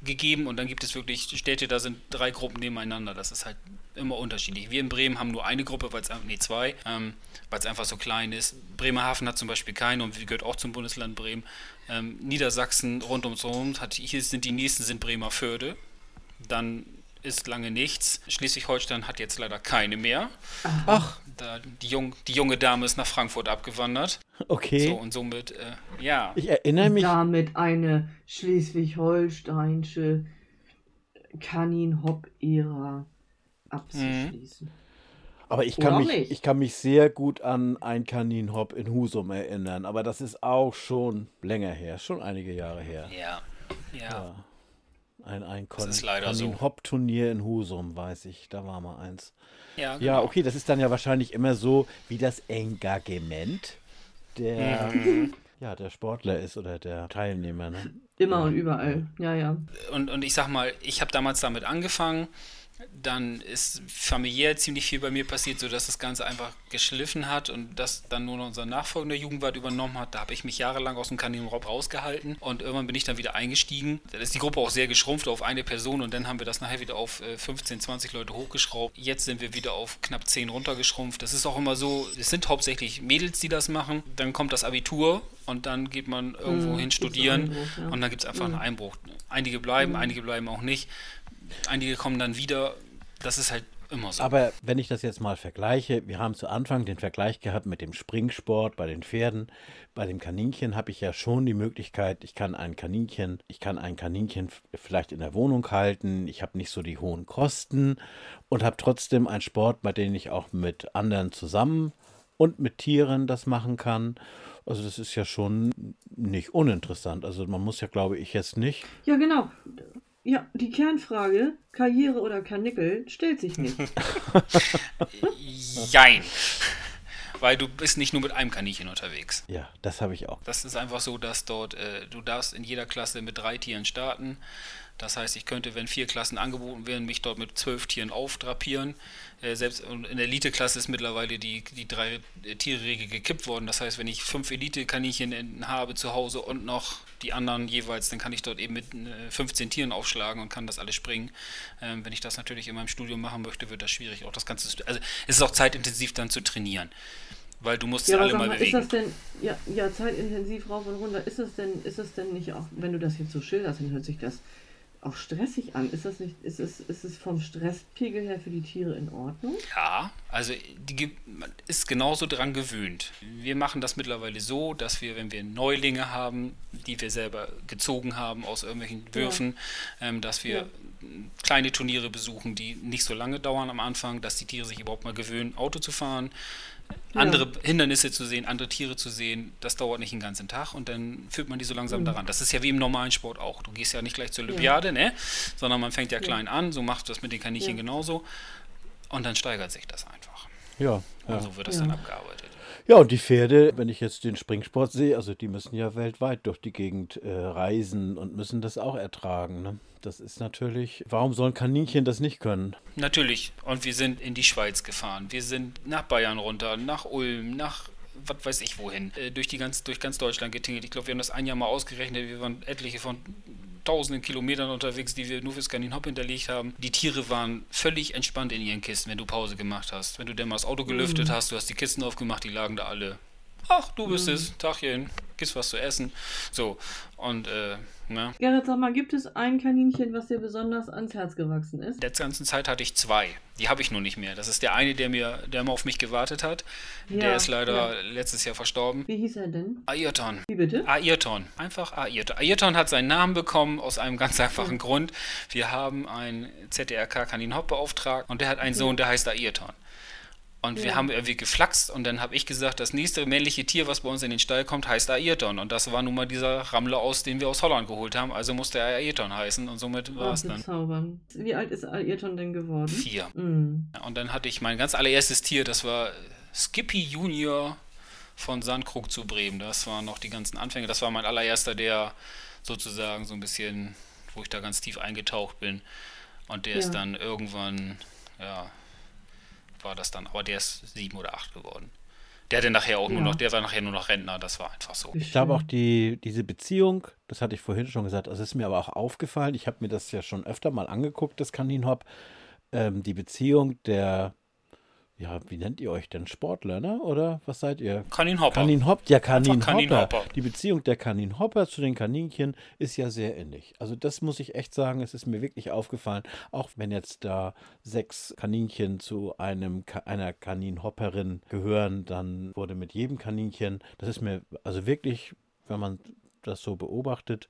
gegeben und dann gibt es wirklich Städte, da sind drei Gruppen nebeneinander. Das ist halt immer unterschiedlich. Wir in Bremen haben nur eine Gruppe, weil es nee, zwei, ähm, weil es einfach so klein ist. Bremerhaven hat zum Beispiel keine und gehört auch zum Bundesland Bremen. Ähm, Niedersachsen rund ums Rund hat hier sind die nächsten sind Bremer Förde. Dann ist lange nichts. Schleswig-Holstein hat jetzt leider keine mehr. Ach. Da, die, jung, die junge Dame ist nach Frankfurt abgewandert. Okay. So und somit, äh, ja. Ich erinnere mich. Damit eine schleswig-holsteinische Kanin-Hop-Ära abzuschließen. Mhm. Aber ich kann, mich, ich kann mich sehr gut an ein Kaninhop in Husum erinnern. Aber das ist auch schon länger her, schon einige Jahre her. Ja. Ja. ja. Ein, ein Con Kanin-Hop-Turnier so. in Husum, weiß ich. Da war mal eins. Ja, genau. ja, okay, das ist dann ja wahrscheinlich immer so, wie das Engagement der, mhm. *laughs* ja, der Sportler ist oder der Teilnehmer. Ne? Immer ja. und überall, ja, ja. Und, und ich sag mal, ich habe damals damit angefangen dann ist familiär ziemlich viel bei mir passiert, sodass das Ganze einfach geschliffen hat und das dann nur noch unser nachfolgender Jugendwart übernommen hat. Da habe ich mich jahrelang aus dem Kaninenraub rausgehalten und irgendwann bin ich dann wieder eingestiegen. Da ist die Gruppe auch sehr geschrumpft auf eine Person und dann haben wir das nachher wieder auf 15, äh, 20 Leute hochgeschraubt. Jetzt sind wir wieder auf knapp 10 runtergeschrumpft. Das ist auch immer so, es sind hauptsächlich Mädels, die das machen. Dann kommt das Abitur und dann geht man irgendwo mhm, hin studieren Einbruch, ja. und dann gibt es einfach mhm. einen Einbruch. Einige bleiben, mhm. einige bleiben auch nicht einige kommen dann wieder. Das ist halt immer so. Aber wenn ich das jetzt mal vergleiche, wir haben zu Anfang den Vergleich gehabt mit dem Springsport bei den Pferden. Bei dem Kaninchen habe ich ja schon die Möglichkeit, ich kann ein Kaninchen, ich kann ein Kaninchen vielleicht in der Wohnung halten, ich habe nicht so die hohen Kosten und habe trotzdem einen Sport, bei dem ich auch mit anderen zusammen und mit Tieren das machen kann. Also das ist ja schon nicht uninteressant. Also man muss ja, glaube ich, jetzt nicht. Ja, genau. Ja, die Kernfrage, Karriere oder Karnickel, stellt sich nicht. *laughs* Jein. Weil du bist nicht nur mit einem Kaninchen unterwegs. Ja, das habe ich auch. Das ist einfach so, dass dort, äh, du darfst in jeder Klasse mit drei Tieren starten. Das heißt, ich könnte, wenn vier Klassen angeboten werden, mich dort mit zwölf Tieren aufdrapieren. Äh, selbst in der Elite-Klasse ist mittlerweile die, die drei Tierregel gekippt worden. Das heißt, wenn ich fünf Elite-Kaninchen habe zu Hause und noch die anderen jeweils, dann kann ich dort eben mit 15 äh, Tieren aufschlagen und kann das alles springen. Ähm, wenn ich das natürlich in meinem Studium machen möchte, wird das schwierig. Auch das Ganze, also es ist auch zeitintensiv dann zu trainieren weil du musst ja, sie alle mal, mal bewegen. Ist das denn, ja, ja, zeitintensiv rauf und runter, ist das denn, ist das denn nicht auch, wenn du das jetzt so schilderst, dann hört sich das auch stressig an. Ist das nicht, ist es, ist es vom Stresspegel her für die Tiere in Ordnung? Ja, also die man ist genauso dran gewöhnt. Wir machen das mittlerweile so, dass wir, wenn wir Neulinge haben, die wir selber gezogen haben aus irgendwelchen Würfen, ja. ähm, dass wir ja. kleine Turniere besuchen, die nicht so lange dauern am Anfang, dass die Tiere sich überhaupt mal gewöhnen, Auto zu fahren andere ja. Hindernisse zu sehen, andere Tiere zu sehen, das dauert nicht einen ganzen Tag und dann führt man die so langsam mhm. daran. Das ist ja wie im normalen Sport auch. Du gehst ja nicht gleich zur Olympiade, ja. ne? sondern man fängt ja, ja, klein an, so macht das mit den Kaninchen genauso und dann steigert sich das einfach. Ja. Und so wird das dann abgearbeitet. Ja, und die Pferde, wenn ich jetzt den Springsport sehe, also die müssen ja weltweit durch die Gegend äh, reisen und müssen das auch ertragen. Ne? Das ist natürlich, warum sollen Kaninchen das nicht können? Natürlich. Und wir sind in die Schweiz gefahren. Wir sind nach Bayern runter, nach Ulm, nach was weiß ich wohin, äh, durch, die ganz, durch ganz Deutschland getingelt. Ich glaube, wir haben das ein Jahr mal ausgerechnet. Wir waren etliche von tausenden Kilometern unterwegs, die wir nur fürs Kaninhop hinterlegt haben. Die Tiere waren völlig entspannt in ihren Kisten, wenn du Pause gemacht hast. Wenn du dann mal das Auto gelüftet mhm. hast, du hast die Kisten aufgemacht, die lagen da alle. Ach, du bist mhm. es, Tachchen, gibt's was zu essen. So, und äh, Ne? Gerrit, sag mal, gibt es ein Kaninchen, was dir besonders ans Herz gewachsen ist? Der ganzen Zeit hatte ich zwei. Die habe ich nur nicht mehr. Das ist der eine, der mir, der immer auf mich gewartet hat. Ja, der ist leider ja. letztes Jahr verstorben. Wie hieß er denn? Ayrton. Wie bitte? Ayrton. Einfach Ayrton. Ayrton hat seinen Namen bekommen aus einem ganz einfachen ja. Grund. Wir haben einen ZDRK-Kaninhop-Beauftragten und der hat einen Sohn, der heißt Ayrton. Und ja. wir haben irgendwie geflaxt und dann habe ich gesagt, das nächste männliche Tier, was bei uns in den Stall kommt, heißt Ayrton. Und das war nun mal dieser Rammler aus, den wir aus Holland geholt haben. Also musste er Ayrton heißen und somit war es dann. Zaubern. Wie alt ist Ayrton denn geworden? Vier. Mhm. Und dann hatte ich mein ganz allererstes Tier, das war Skippy Junior von Sandkrug zu Bremen. Das waren noch die ganzen Anfänge. Das war mein allererster, der sozusagen so ein bisschen, wo ich da ganz tief eingetaucht bin. Und der ja. ist dann irgendwann, ja, war das dann, aber der ist sieben oder acht geworden. Der hatte nachher auch ja. nur noch, der war nachher nur noch Rentner, das war einfach so. Ich glaube auch die, diese Beziehung, das hatte ich vorhin schon gesagt, das ist mir aber auch aufgefallen, ich habe mir das ja schon öfter mal angeguckt, das Kaninhop, ähm, die Beziehung der ja, wie nennt ihr euch denn? Sportler, ne? Oder was seid ihr? Kaninhopper. Kaninhopper. Ja, Kaninhopper. Kaninhopper. Die Beziehung der Kaninhopper zu den Kaninchen ist ja sehr ähnlich. Also das muss ich echt sagen, es ist mir wirklich aufgefallen, auch wenn jetzt da sechs Kaninchen zu einem einer Kaninhopperin gehören, dann wurde mit jedem Kaninchen, das ist mir also wirklich, wenn man das so beobachtet,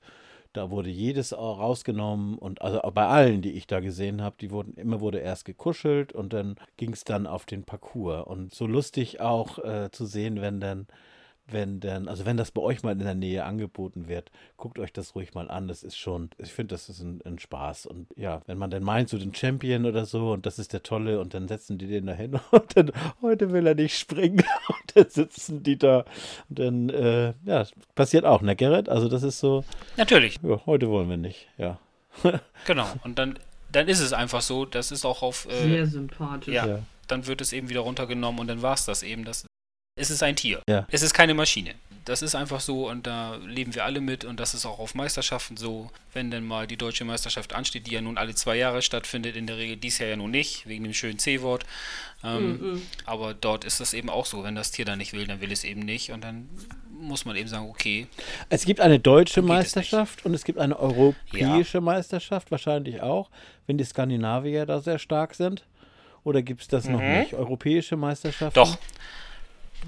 da wurde jedes rausgenommen und also bei allen, die ich da gesehen habe, die wurden immer wurde erst gekuschelt und dann ging es dann auf den Parcours. Und so lustig auch äh, zu sehen, wenn dann wenn denn, also wenn das bei euch mal in der Nähe angeboten wird, guckt euch das ruhig mal an. Das ist schon, ich finde, das ist ein, ein, Spaß. Und ja, wenn man dann meint, so den Champion oder so, und das ist der Tolle, und dann setzen die den da hin *laughs* und dann, heute will er nicht springen, *laughs* und dann sitzen die da. Und dann, äh, ja, passiert auch, ne, Gerrit? Also das ist so. Natürlich. Ja, heute wollen wir nicht, ja. *laughs* genau, und dann, dann ist es einfach so, das ist auch auf. Äh, Sehr sympathisch. Ja, ja, dann wird es eben wieder runtergenommen und dann war es das eben. Das es ist ein Tier. Ja. Es ist keine Maschine. Das ist einfach so und da leben wir alle mit und das ist auch auf Meisterschaften so. Wenn denn mal die deutsche Meisterschaft ansteht, die ja nun alle zwei Jahre stattfindet, in der Regel dies Jahr ja nun nicht, wegen dem schönen C-Wort. Ähm, mm -mm. Aber dort ist das eben auch so. Wenn das Tier dann nicht will, dann will es eben nicht und dann muss man eben sagen, okay. Es gibt eine deutsche Meisterschaft es und es gibt eine europäische ja. Meisterschaft, wahrscheinlich auch, wenn die Skandinavier da sehr stark sind. Oder gibt es das mhm. noch nicht? Europäische Meisterschaften? Doch.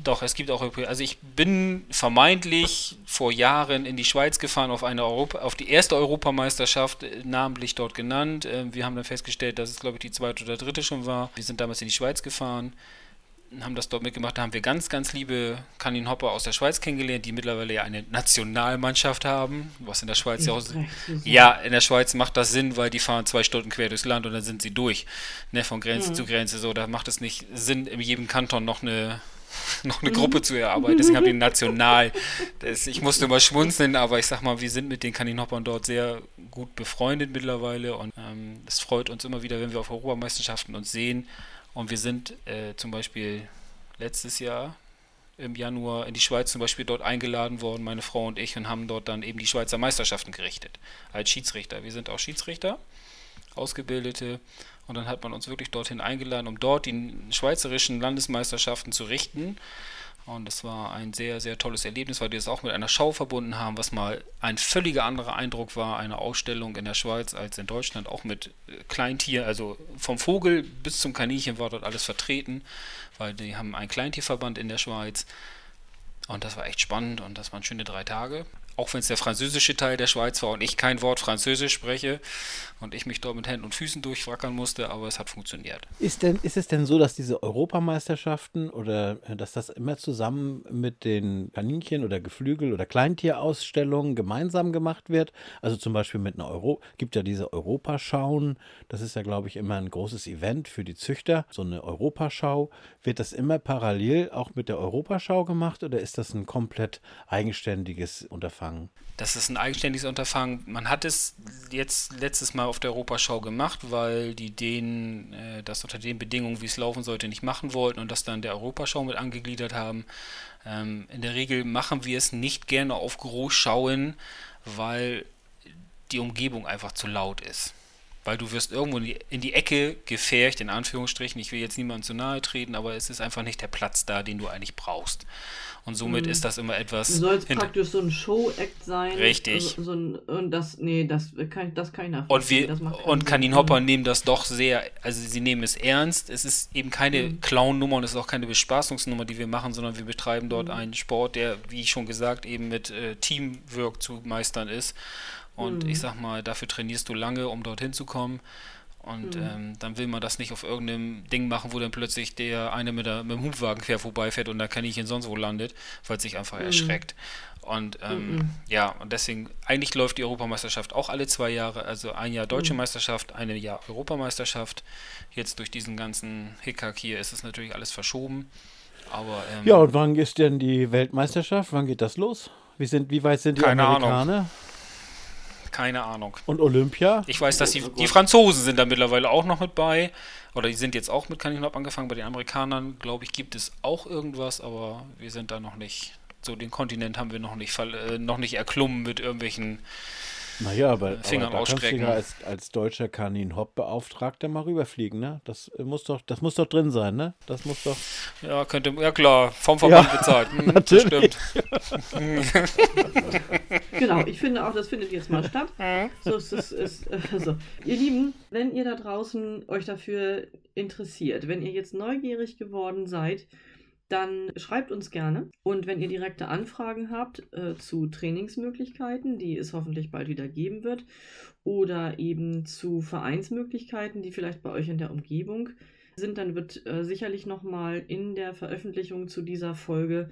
Doch, es gibt auch Also ich bin vermeintlich vor Jahren in die Schweiz gefahren auf eine Europa, auf die erste Europameisterschaft, äh, namentlich dort genannt. Ähm, wir haben dann festgestellt, dass es glaube ich die zweite oder dritte schon war. Wir sind damals in die Schweiz gefahren, haben das dort mitgemacht. Da haben wir ganz, ganz liebe Kanin Hopper aus der Schweiz kennengelernt, die mittlerweile ja eine Nationalmannschaft haben, was in der Schweiz ja auch. Ja, in der Schweiz macht das Sinn, weil die fahren zwei Stunden quer durchs Land und dann sind sie durch. Ne, von Grenze mhm. zu Grenze. So, da macht es nicht Sinn, in jedem Kanton noch eine *laughs* noch eine Gruppe zu erarbeiten. Deswegen haben wir national. Das, ich musste immer schmunzeln, aber ich sag mal, wir sind mit den Kaninhoppern dort sehr gut befreundet mittlerweile und ähm, es freut uns immer wieder, wenn wir auf Europameisterschaften uns sehen. Und wir sind äh, zum Beispiel letztes Jahr im Januar in die Schweiz zum Beispiel dort eingeladen worden, meine Frau und ich, und haben dort dann eben die Schweizer Meisterschaften gerichtet als Schiedsrichter. Wir sind auch Schiedsrichter, Ausgebildete, und dann hat man uns wirklich dorthin eingeladen, um dort die schweizerischen Landesmeisterschaften zu richten. Und es war ein sehr, sehr tolles Erlebnis, weil wir es auch mit einer Schau verbunden haben, was mal ein völliger anderer Eindruck war, eine Ausstellung in der Schweiz als in Deutschland, auch mit äh, Kleintier, also vom Vogel bis zum Kaninchen war dort alles vertreten, weil die haben einen Kleintierverband in der Schweiz. Und das war echt spannend und das waren schöne drei Tage auch wenn es der französische Teil der Schweiz war und ich kein Wort Französisch spreche und ich mich dort mit Händen und Füßen durchfrackern musste, aber es hat funktioniert. Ist, denn, ist es denn so, dass diese Europameisterschaften oder äh, dass das immer zusammen mit den Kaninchen oder Geflügel- oder Kleintierausstellungen gemeinsam gemacht wird? Also zum Beispiel mit einer Euro, gibt ja diese Europaschauen, das ist ja, glaube ich, immer ein großes Event für die Züchter, so eine Europaschau. Wird das immer parallel auch mit der Europaschau gemacht oder ist das ein komplett eigenständiges Unterfangen? Unterfangen? Das ist ein eigenständiges Unterfangen. Man hat es jetzt letztes Mal auf der Europaschau gemacht, weil die Dänen äh, das unter den Bedingungen, wie es laufen sollte, nicht machen wollten und das dann der Europaschau mit angegliedert haben. Ähm, in der Regel machen wir es nicht gerne auf Großschauen, weil die Umgebung einfach zu laut ist weil du wirst irgendwo in die, in die, Ecke gefärcht, in Anführungsstrichen. Ich will jetzt niemandem zu nahe treten, aber es ist einfach nicht der Platz da, den du eigentlich brauchst. Und somit mhm. ist das immer etwas. Soll es praktisch so ein Show-Act sein? Richtig. So, so ein, und das, nee, das kann, das kann ich nachvollziehen. Und, wir, und Kaninhopper mhm. nehmen das doch sehr, also sie nehmen es ernst. Es ist eben keine mhm. Clown-Nummer und es ist auch keine Bespaßungsnummer, die wir machen, sondern wir betreiben dort mhm. einen Sport, der, wie schon gesagt, eben mit äh, Teamwork zu meistern ist. Und ich mhm. sag mal, dafür trainierst du lange, um dorthin zu kommen. Und mhm. ähm, dann will man das nicht auf irgendeinem Ding machen, wo dann plötzlich der eine mit, der, mit dem Hubwagen quer vorbeifährt und da kann ich ihn sonst wo landet, weil es sich einfach mhm. erschreckt. Und ähm, mhm. ja, und deswegen, eigentlich läuft die Europameisterschaft auch alle zwei Jahre, also ein Jahr deutsche mhm. Meisterschaft, ein Jahr Europameisterschaft. Jetzt durch diesen ganzen Hickhack hier ist es natürlich alles verschoben. Aber, ähm, ja, und wann ist denn die Weltmeisterschaft? Wann geht das los? Wie, sind, wie weit sind die Keine Amerikaner? Ahnung. Keine Ahnung. Und Olympia? Ich weiß, dass die, die Franzosen sind da mittlerweile auch noch mit bei. Oder die sind jetzt auch mit Kaninop angefangen. Bei den Amerikanern, glaube ich, gibt es auch irgendwas, aber wir sind da noch nicht. So den Kontinent haben wir noch nicht, äh, noch nicht erklommen mit irgendwelchen naja, aber, Fingern aber da ausstrecken. Kannst du ja als, als deutscher Kanin-Hop-Beauftragter mal rüberfliegen, ne? Das muss doch, das muss doch drin sein, ne? Das muss doch. Ja, könnte, ja klar, vom Verband ja, bezahlt. Hm, *laughs* natürlich. *laughs* genau, ich finde auch, das findet jetzt mal statt. So ist es, ist, also, ihr Lieben, wenn ihr da draußen euch dafür interessiert, wenn ihr jetzt neugierig geworden seid, dann schreibt uns gerne. Und wenn ihr direkte Anfragen habt äh, zu Trainingsmöglichkeiten, die es hoffentlich bald wieder geben wird, oder eben zu Vereinsmöglichkeiten, die vielleicht bei euch in der Umgebung sind, dann wird äh, sicherlich nochmal in der Veröffentlichung zu dieser Folge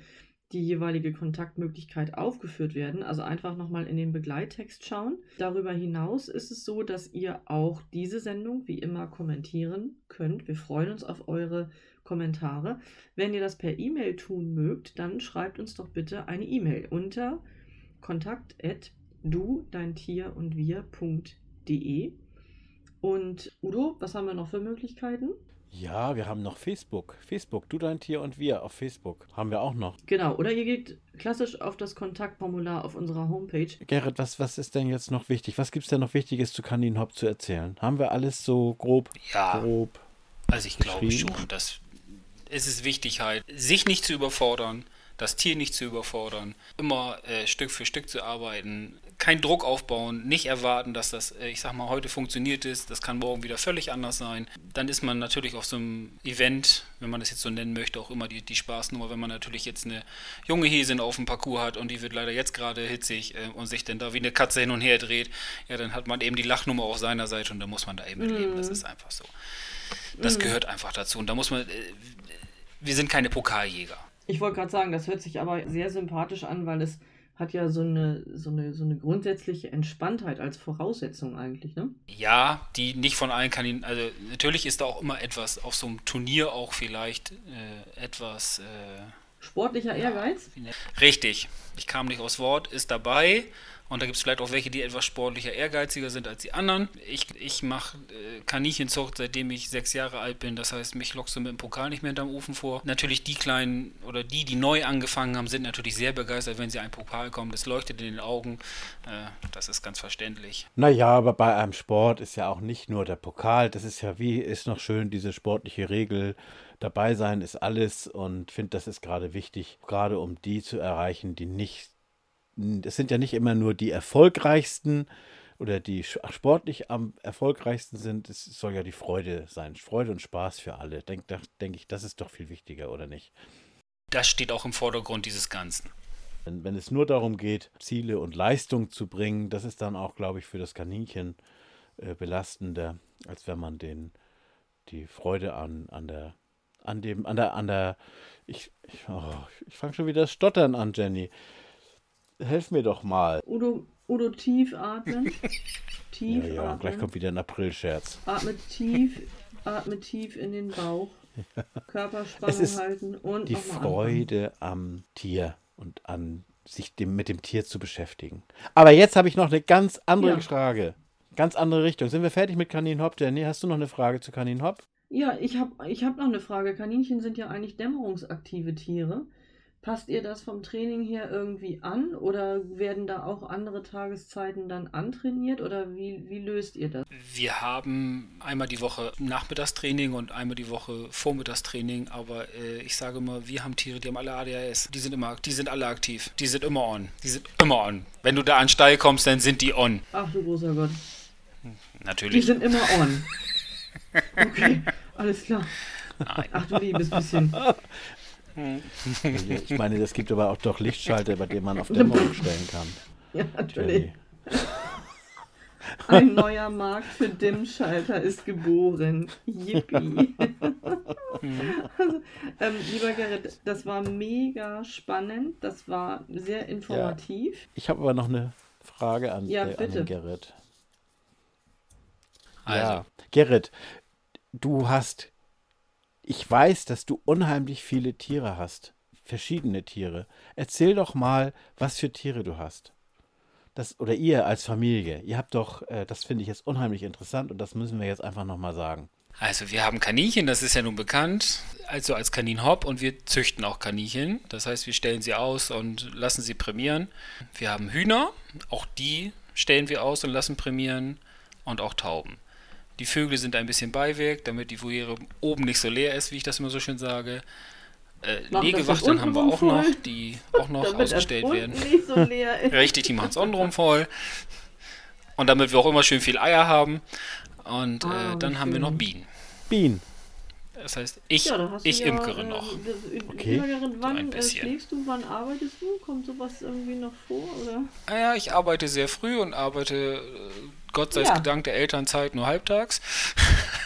die jeweilige Kontaktmöglichkeit aufgeführt werden. Also einfach nochmal in den Begleittext schauen. Darüber hinaus ist es so, dass ihr auch diese Sendung wie immer kommentieren könnt. Wir freuen uns auf eure Kommentare. Wenn ihr das per E-Mail tun mögt, dann schreibt uns doch bitte eine E-Mail unter kontakt du, dein Tier und wir.de. Und Udo, was haben wir noch für Möglichkeiten? Ja, wir haben noch Facebook. Facebook, du, dein Tier und wir auf Facebook. Haben wir auch noch. Genau, oder ihr geht klassisch auf das Kontaktformular auf unserer Homepage. Gerrit, was, was ist denn jetzt noch wichtig? Was gibt es denn noch Wichtiges zu Kaninhop zu erzählen? Haben wir alles so grob? Ja. Grob also ich glaube schon, dass es ist wichtig halt, sich nicht zu überfordern, das Tier nicht zu überfordern, immer äh, Stück für Stück zu arbeiten, keinen Druck aufbauen, nicht erwarten, dass das, äh, ich sag mal, heute funktioniert ist, das kann morgen wieder völlig anders sein. Dann ist man natürlich auf so einem Event, wenn man das jetzt so nennen möchte, auch immer die, die Spaßnummer, wenn man natürlich jetzt eine junge Häsin auf dem Parcours hat und die wird leider jetzt gerade hitzig äh, und sich dann da wie eine Katze hin und her dreht, ja, dann hat man eben die Lachnummer auf seiner Seite und da muss man da eben mitleben, mhm. das ist einfach so. Das mhm. gehört einfach dazu und da muss man, äh, wir sind keine Pokaljäger. Ich wollte gerade sagen, das hört sich aber sehr sympathisch an, weil es hat ja so eine, so, eine, so eine grundsätzliche Entspanntheit als Voraussetzung eigentlich, ne? Ja, die nicht von allen Kaninen, also natürlich ist da auch immer etwas auf so einem Turnier auch vielleicht äh, etwas. Äh, Sportlicher Ehrgeiz? Ja, richtig. Ich kam nicht aus Wort, ist dabei. Und da gibt es vielleicht auch welche, die etwas sportlicher, ehrgeiziger sind als die anderen. Ich, ich mache äh, Kaninchenzucht, seitdem ich sechs Jahre alt bin. Das heißt, mich lockst du mit dem Pokal nicht mehr hinterm Ofen vor. Natürlich die Kleinen oder die, die neu angefangen haben, sind natürlich sehr begeistert, wenn sie einen Pokal kommen. Das leuchtet in den Augen. Äh, das ist ganz verständlich. Naja, aber bei einem Sport ist ja auch nicht nur der Pokal. Das ist ja wie, ist noch schön, diese sportliche Regel dabei sein ist alles und finde, das ist gerade wichtig, gerade um die zu erreichen, die nicht es sind ja nicht immer nur die erfolgreichsten oder die sportlich am erfolgreichsten sind. Es soll ja die Freude sein. Freude und Spaß für alle. Denke denk ich, das ist doch viel wichtiger, oder nicht? Das steht auch im Vordergrund dieses Ganzen. Wenn, wenn es nur darum geht, Ziele und Leistung zu bringen, das ist dann auch, glaube ich, für das Kaninchen äh, belastender, als wenn man den die Freude an, an der, an dem, an der, an der, ich, ich, oh, ich fange schon wieder das Stottern an, Jenny helf mir doch mal. Udo, Udo tief atmen. *laughs* tief ja, ja, atmen. gleich kommt wieder ein April-Scherz. Atme tief, atme tief in den Bauch. *laughs* Körperspannung halten und die Freude am Tier und an sich dem, mit dem Tier zu beschäftigen. Aber jetzt habe ich noch eine ganz andere ja. Frage. Ganz andere Richtung. Sind wir fertig mit Kanin Hop? Danny, hast du noch eine Frage zu Kanin Hop? Ja, ich habe ich hab noch eine Frage. Kaninchen sind ja eigentlich dämmerungsaktive Tiere. Passt ihr das vom Training her irgendwie an oder werden da auch andere Tageszeiten dann antrainiert oder wie, wie löst ihr das? Wir haben einmal die Woche Nachmittagstraining und einmal die Woche Vormittagstraining, aber äh, ich sage mal, wir haben Tiere, die haben alle ADHS. Die sind immer, die sind alle aktiv. Die sind immer on. Die sind immer on. Wenn du da an Stall kommst, dann sind die on. Ach du großer Gott. Natürlich. Die sind immer on. *laughs* Okay, alles klar. Nein. Ach du liebes bisschen. *laughs* Ich meine, es gibt aber auch doch Lichtschalter, bei denen man auf Dämmerung stellen kann. Ja, natürlich. Ein neuer Markt für Dimmschalter ist geboren. Yippie. also, ähm, lieber Gerrit, das war mega spannend. Das war sehr informativ. Ja. Ich habe aber noch eine Frage an, ja, äh, an Gerrit. Also. Ja, Gerrit, du hast ich weiß, dass du unheimlich viele Tiere hast. Verschiedene Tiere. Erzähl doch mal, was für Tiere du hast. Das, oder ihr als Familie. Ihr habt doch, äh, das finde ich jetzt unheimlich interessant und das müssen wir jetzt einfach nochmal sagen. Also wir haben Kaninchen, das ist ja nun bekannt, also als Kaninhop und wir züchten auch Kaninchen. Das heißt, wir stellen sie aus und lassen sie prämieren. Wir haben Hühner, auch die stellen wir aus und lassen prämieren und auch Tauben. Die Vögel sind ein bisschen Beiwerk, damit die Voliere oben nicht so leer ist, wie ich das immer so schön sage. Äh, Legewachteln haben wir auch noch, die auch noch *laughs* ausgestellt werden. So *laughs* Richtig, die machen es untenrum voll. Und damit wir auch immer schön viel Eier haben. Und ah, äh, dann schön. haben wir noch Bienen. Bienen. Das heißt, ich, ja, ich imkere ja, noch. Äh, okay. Wann äh, schläfst du, wann arbeitest du? Kommt sowas irgendwie noch vor? Oder? Ja, ich arbeite sehr früh und arbeite äh, Gott sei ja. Dank der Elternzeit nur halbtags.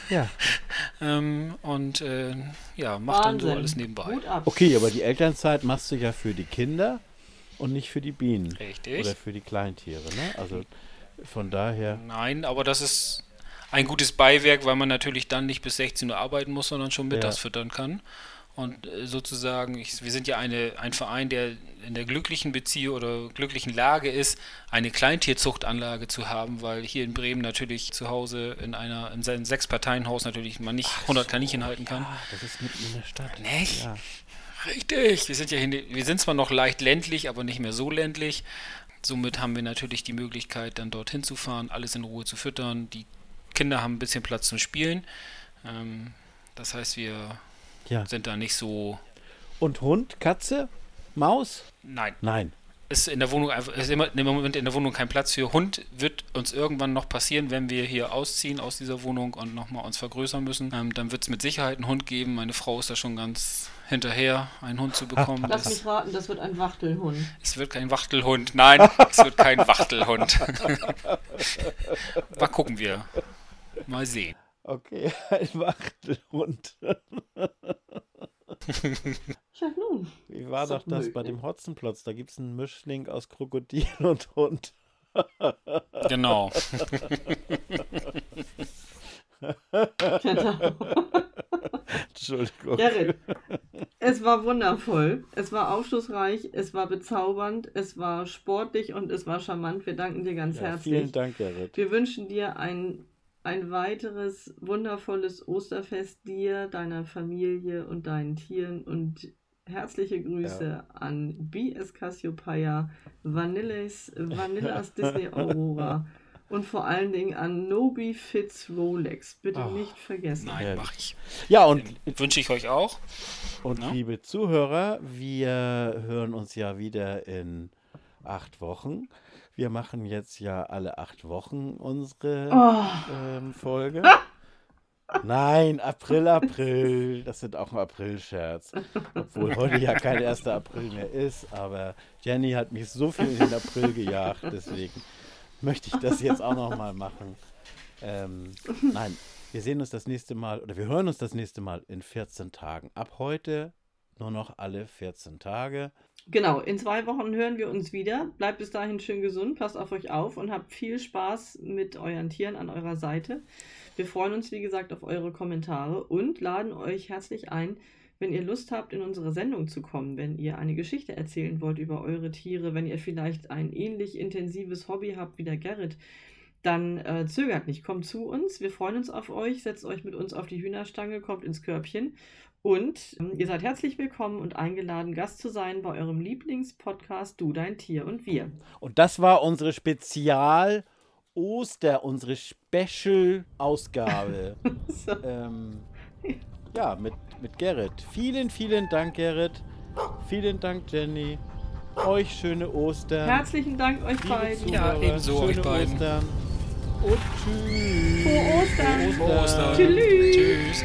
Ja. *laughs* ähm, und äh, ja, mach Wahnsinn. dann so alles nebenbei. Okay, aber die Elternzeit machst du ja für die Kinder und nicht für die Bienen. Richtig. Oder für die Kleintiere, ne? Also von daher. Nein, aber das ist ein gutes Beiwerk, weil man natürlich dann nicht bis 16 Uhr arbeiten muss, sondern schon mittags ja. füttern kann. Und äh, sozusagen, ich, wir sind ja eine, ein Verein, der in der glücklichen Beziehung oder glücklichen Lage ist, eine Kleintierzuchtanlage zu haben, weil hier in Bremen natürlich zu Hause in einer in seinem Sechs-Parteien-Haus natürlich man nicht Ach 100 so, Kaninchen halten kann. Ja, das ist mitten in der Stadt. Nicht? Ja. Richtig. Wir sind ja wir sind zwar noch leicht ländlich, aber nicht mehr so ländlich. Somit haben wir natürlich die Möglichkeit, dann dorthin zu fahren, alles in Ruhe zu füttern. Die Kinder haben ein bisschen Platz zum Spielen. Ähm, das heißt, wir ja. sind da nicht so. Und Hund, Katze, Maus? Nein. Nein. Ist in der Wohnung ist immer im Moment in der Wohnung kein Platz für Hund. Wird uns irgendwann noch passieren, wenn wir hier ausziehen aus dieser Wohnung und nochmal uns vergrößern müssen. Ähm, dann wird es mit Sicherheit einen Hund geben. Meine Frau ist da schon ganz hinterher, einen Hund zu bekommen. Lass mich raten, das wird ein Wachtelhund. Es wird kein Wachtelhund. Nein, es wird kein Wachtelhund. *laughs* Mal gucken wir. Mal sehen. Okay, *laughs* ein Wachtelhund. *laughs* ja, nun. Wie war doch das möglich. bei dem Hotzenplotz? Da gibt es einen Mischling aus Krokodil *laughs* und Hund. genau. genau. Entschuldigung. Gerrit, es war wundervoll. Es war aufschlussreich, es war bezaubernd, es war sportlich und es war charmant. Wir danken dir ganz ja, herzlich. Vielen Dank, Gerrit. Wir wünschen dir ein, ein weiteres wundervolles Osterfest dir, deiner Familie und deinen Tieren und herzliche Grüße ja. an BS Cassiopeia, Vanillas, Vanillas *laughs* Disney Aurora und vor allen Dingen an Nobi Fitz Rolex. Bitte oh, nicht vergessen. Nein, mache ich. Ja, und wünsche ich euch auch. Und ja? liebe Zuhörer, wir hören uns ja wieder in acht Wochen. Wir machen jetzt ja alle acht Wochen unsere oh. ähm, Folge. *laughs* Nein, April, April. Das sind auch ein April-Scherz. Obwohl heute ja kein 1. April mehr ist. Aber Jenny hat mich so viel in den April gejagt. Deswegen möchte ich das jetzt auch nochmal machen. Ähm, nein, wir sehen uns das nächste Mal oder wir hören uns das nächste Mal in 14 Tagen. Ab heute nur noch alle 14 Tage. Genau, in zwei Wochen hören wir uns wieder. Bleibt bis dahin schön gesund, passt auf euch auf und habt viel Spaß mit euren Tieren an eurer Seite. Wir freuen uns, wie gesagt, auf eure Kommentare und laden euch herzlich ein, wenn ihr Lust habt, in unsere Sendung zu kommen, wenn ihr eine Geschichte erzählen wollt über eure Tiere, wenn ihr vielleicht ein ähnlich intensives Hobby habt wie der Gerrit, dann äh, zögert nicht, kommt zu uns. Wir freuen uns auf euch, setzt euch mit uns auf die Hühnerstange, kommt ins Körbchen und ähm, ihr seid herzlich willkommen und eingeladen, Gast zu sein bei eurem Lieblingspodcast Du, dein Tier und wir. Und das war unsere Spezial- Oster, unsere Special-Ausgabe. *laughs* so. ähm, ja, mit, mit Gerrit. Vielen, vielen Dank, Gerrit. Vielen Dank, Jenny. Euch schöne Ostern. Herzlichen Dank euch Liebe beiden. Ja, ebenso schöne euch beiden. Ostern. Und tschüss. Frohe Ostern. Frohe Ostern. Ostern. Tschüss. Tschüss.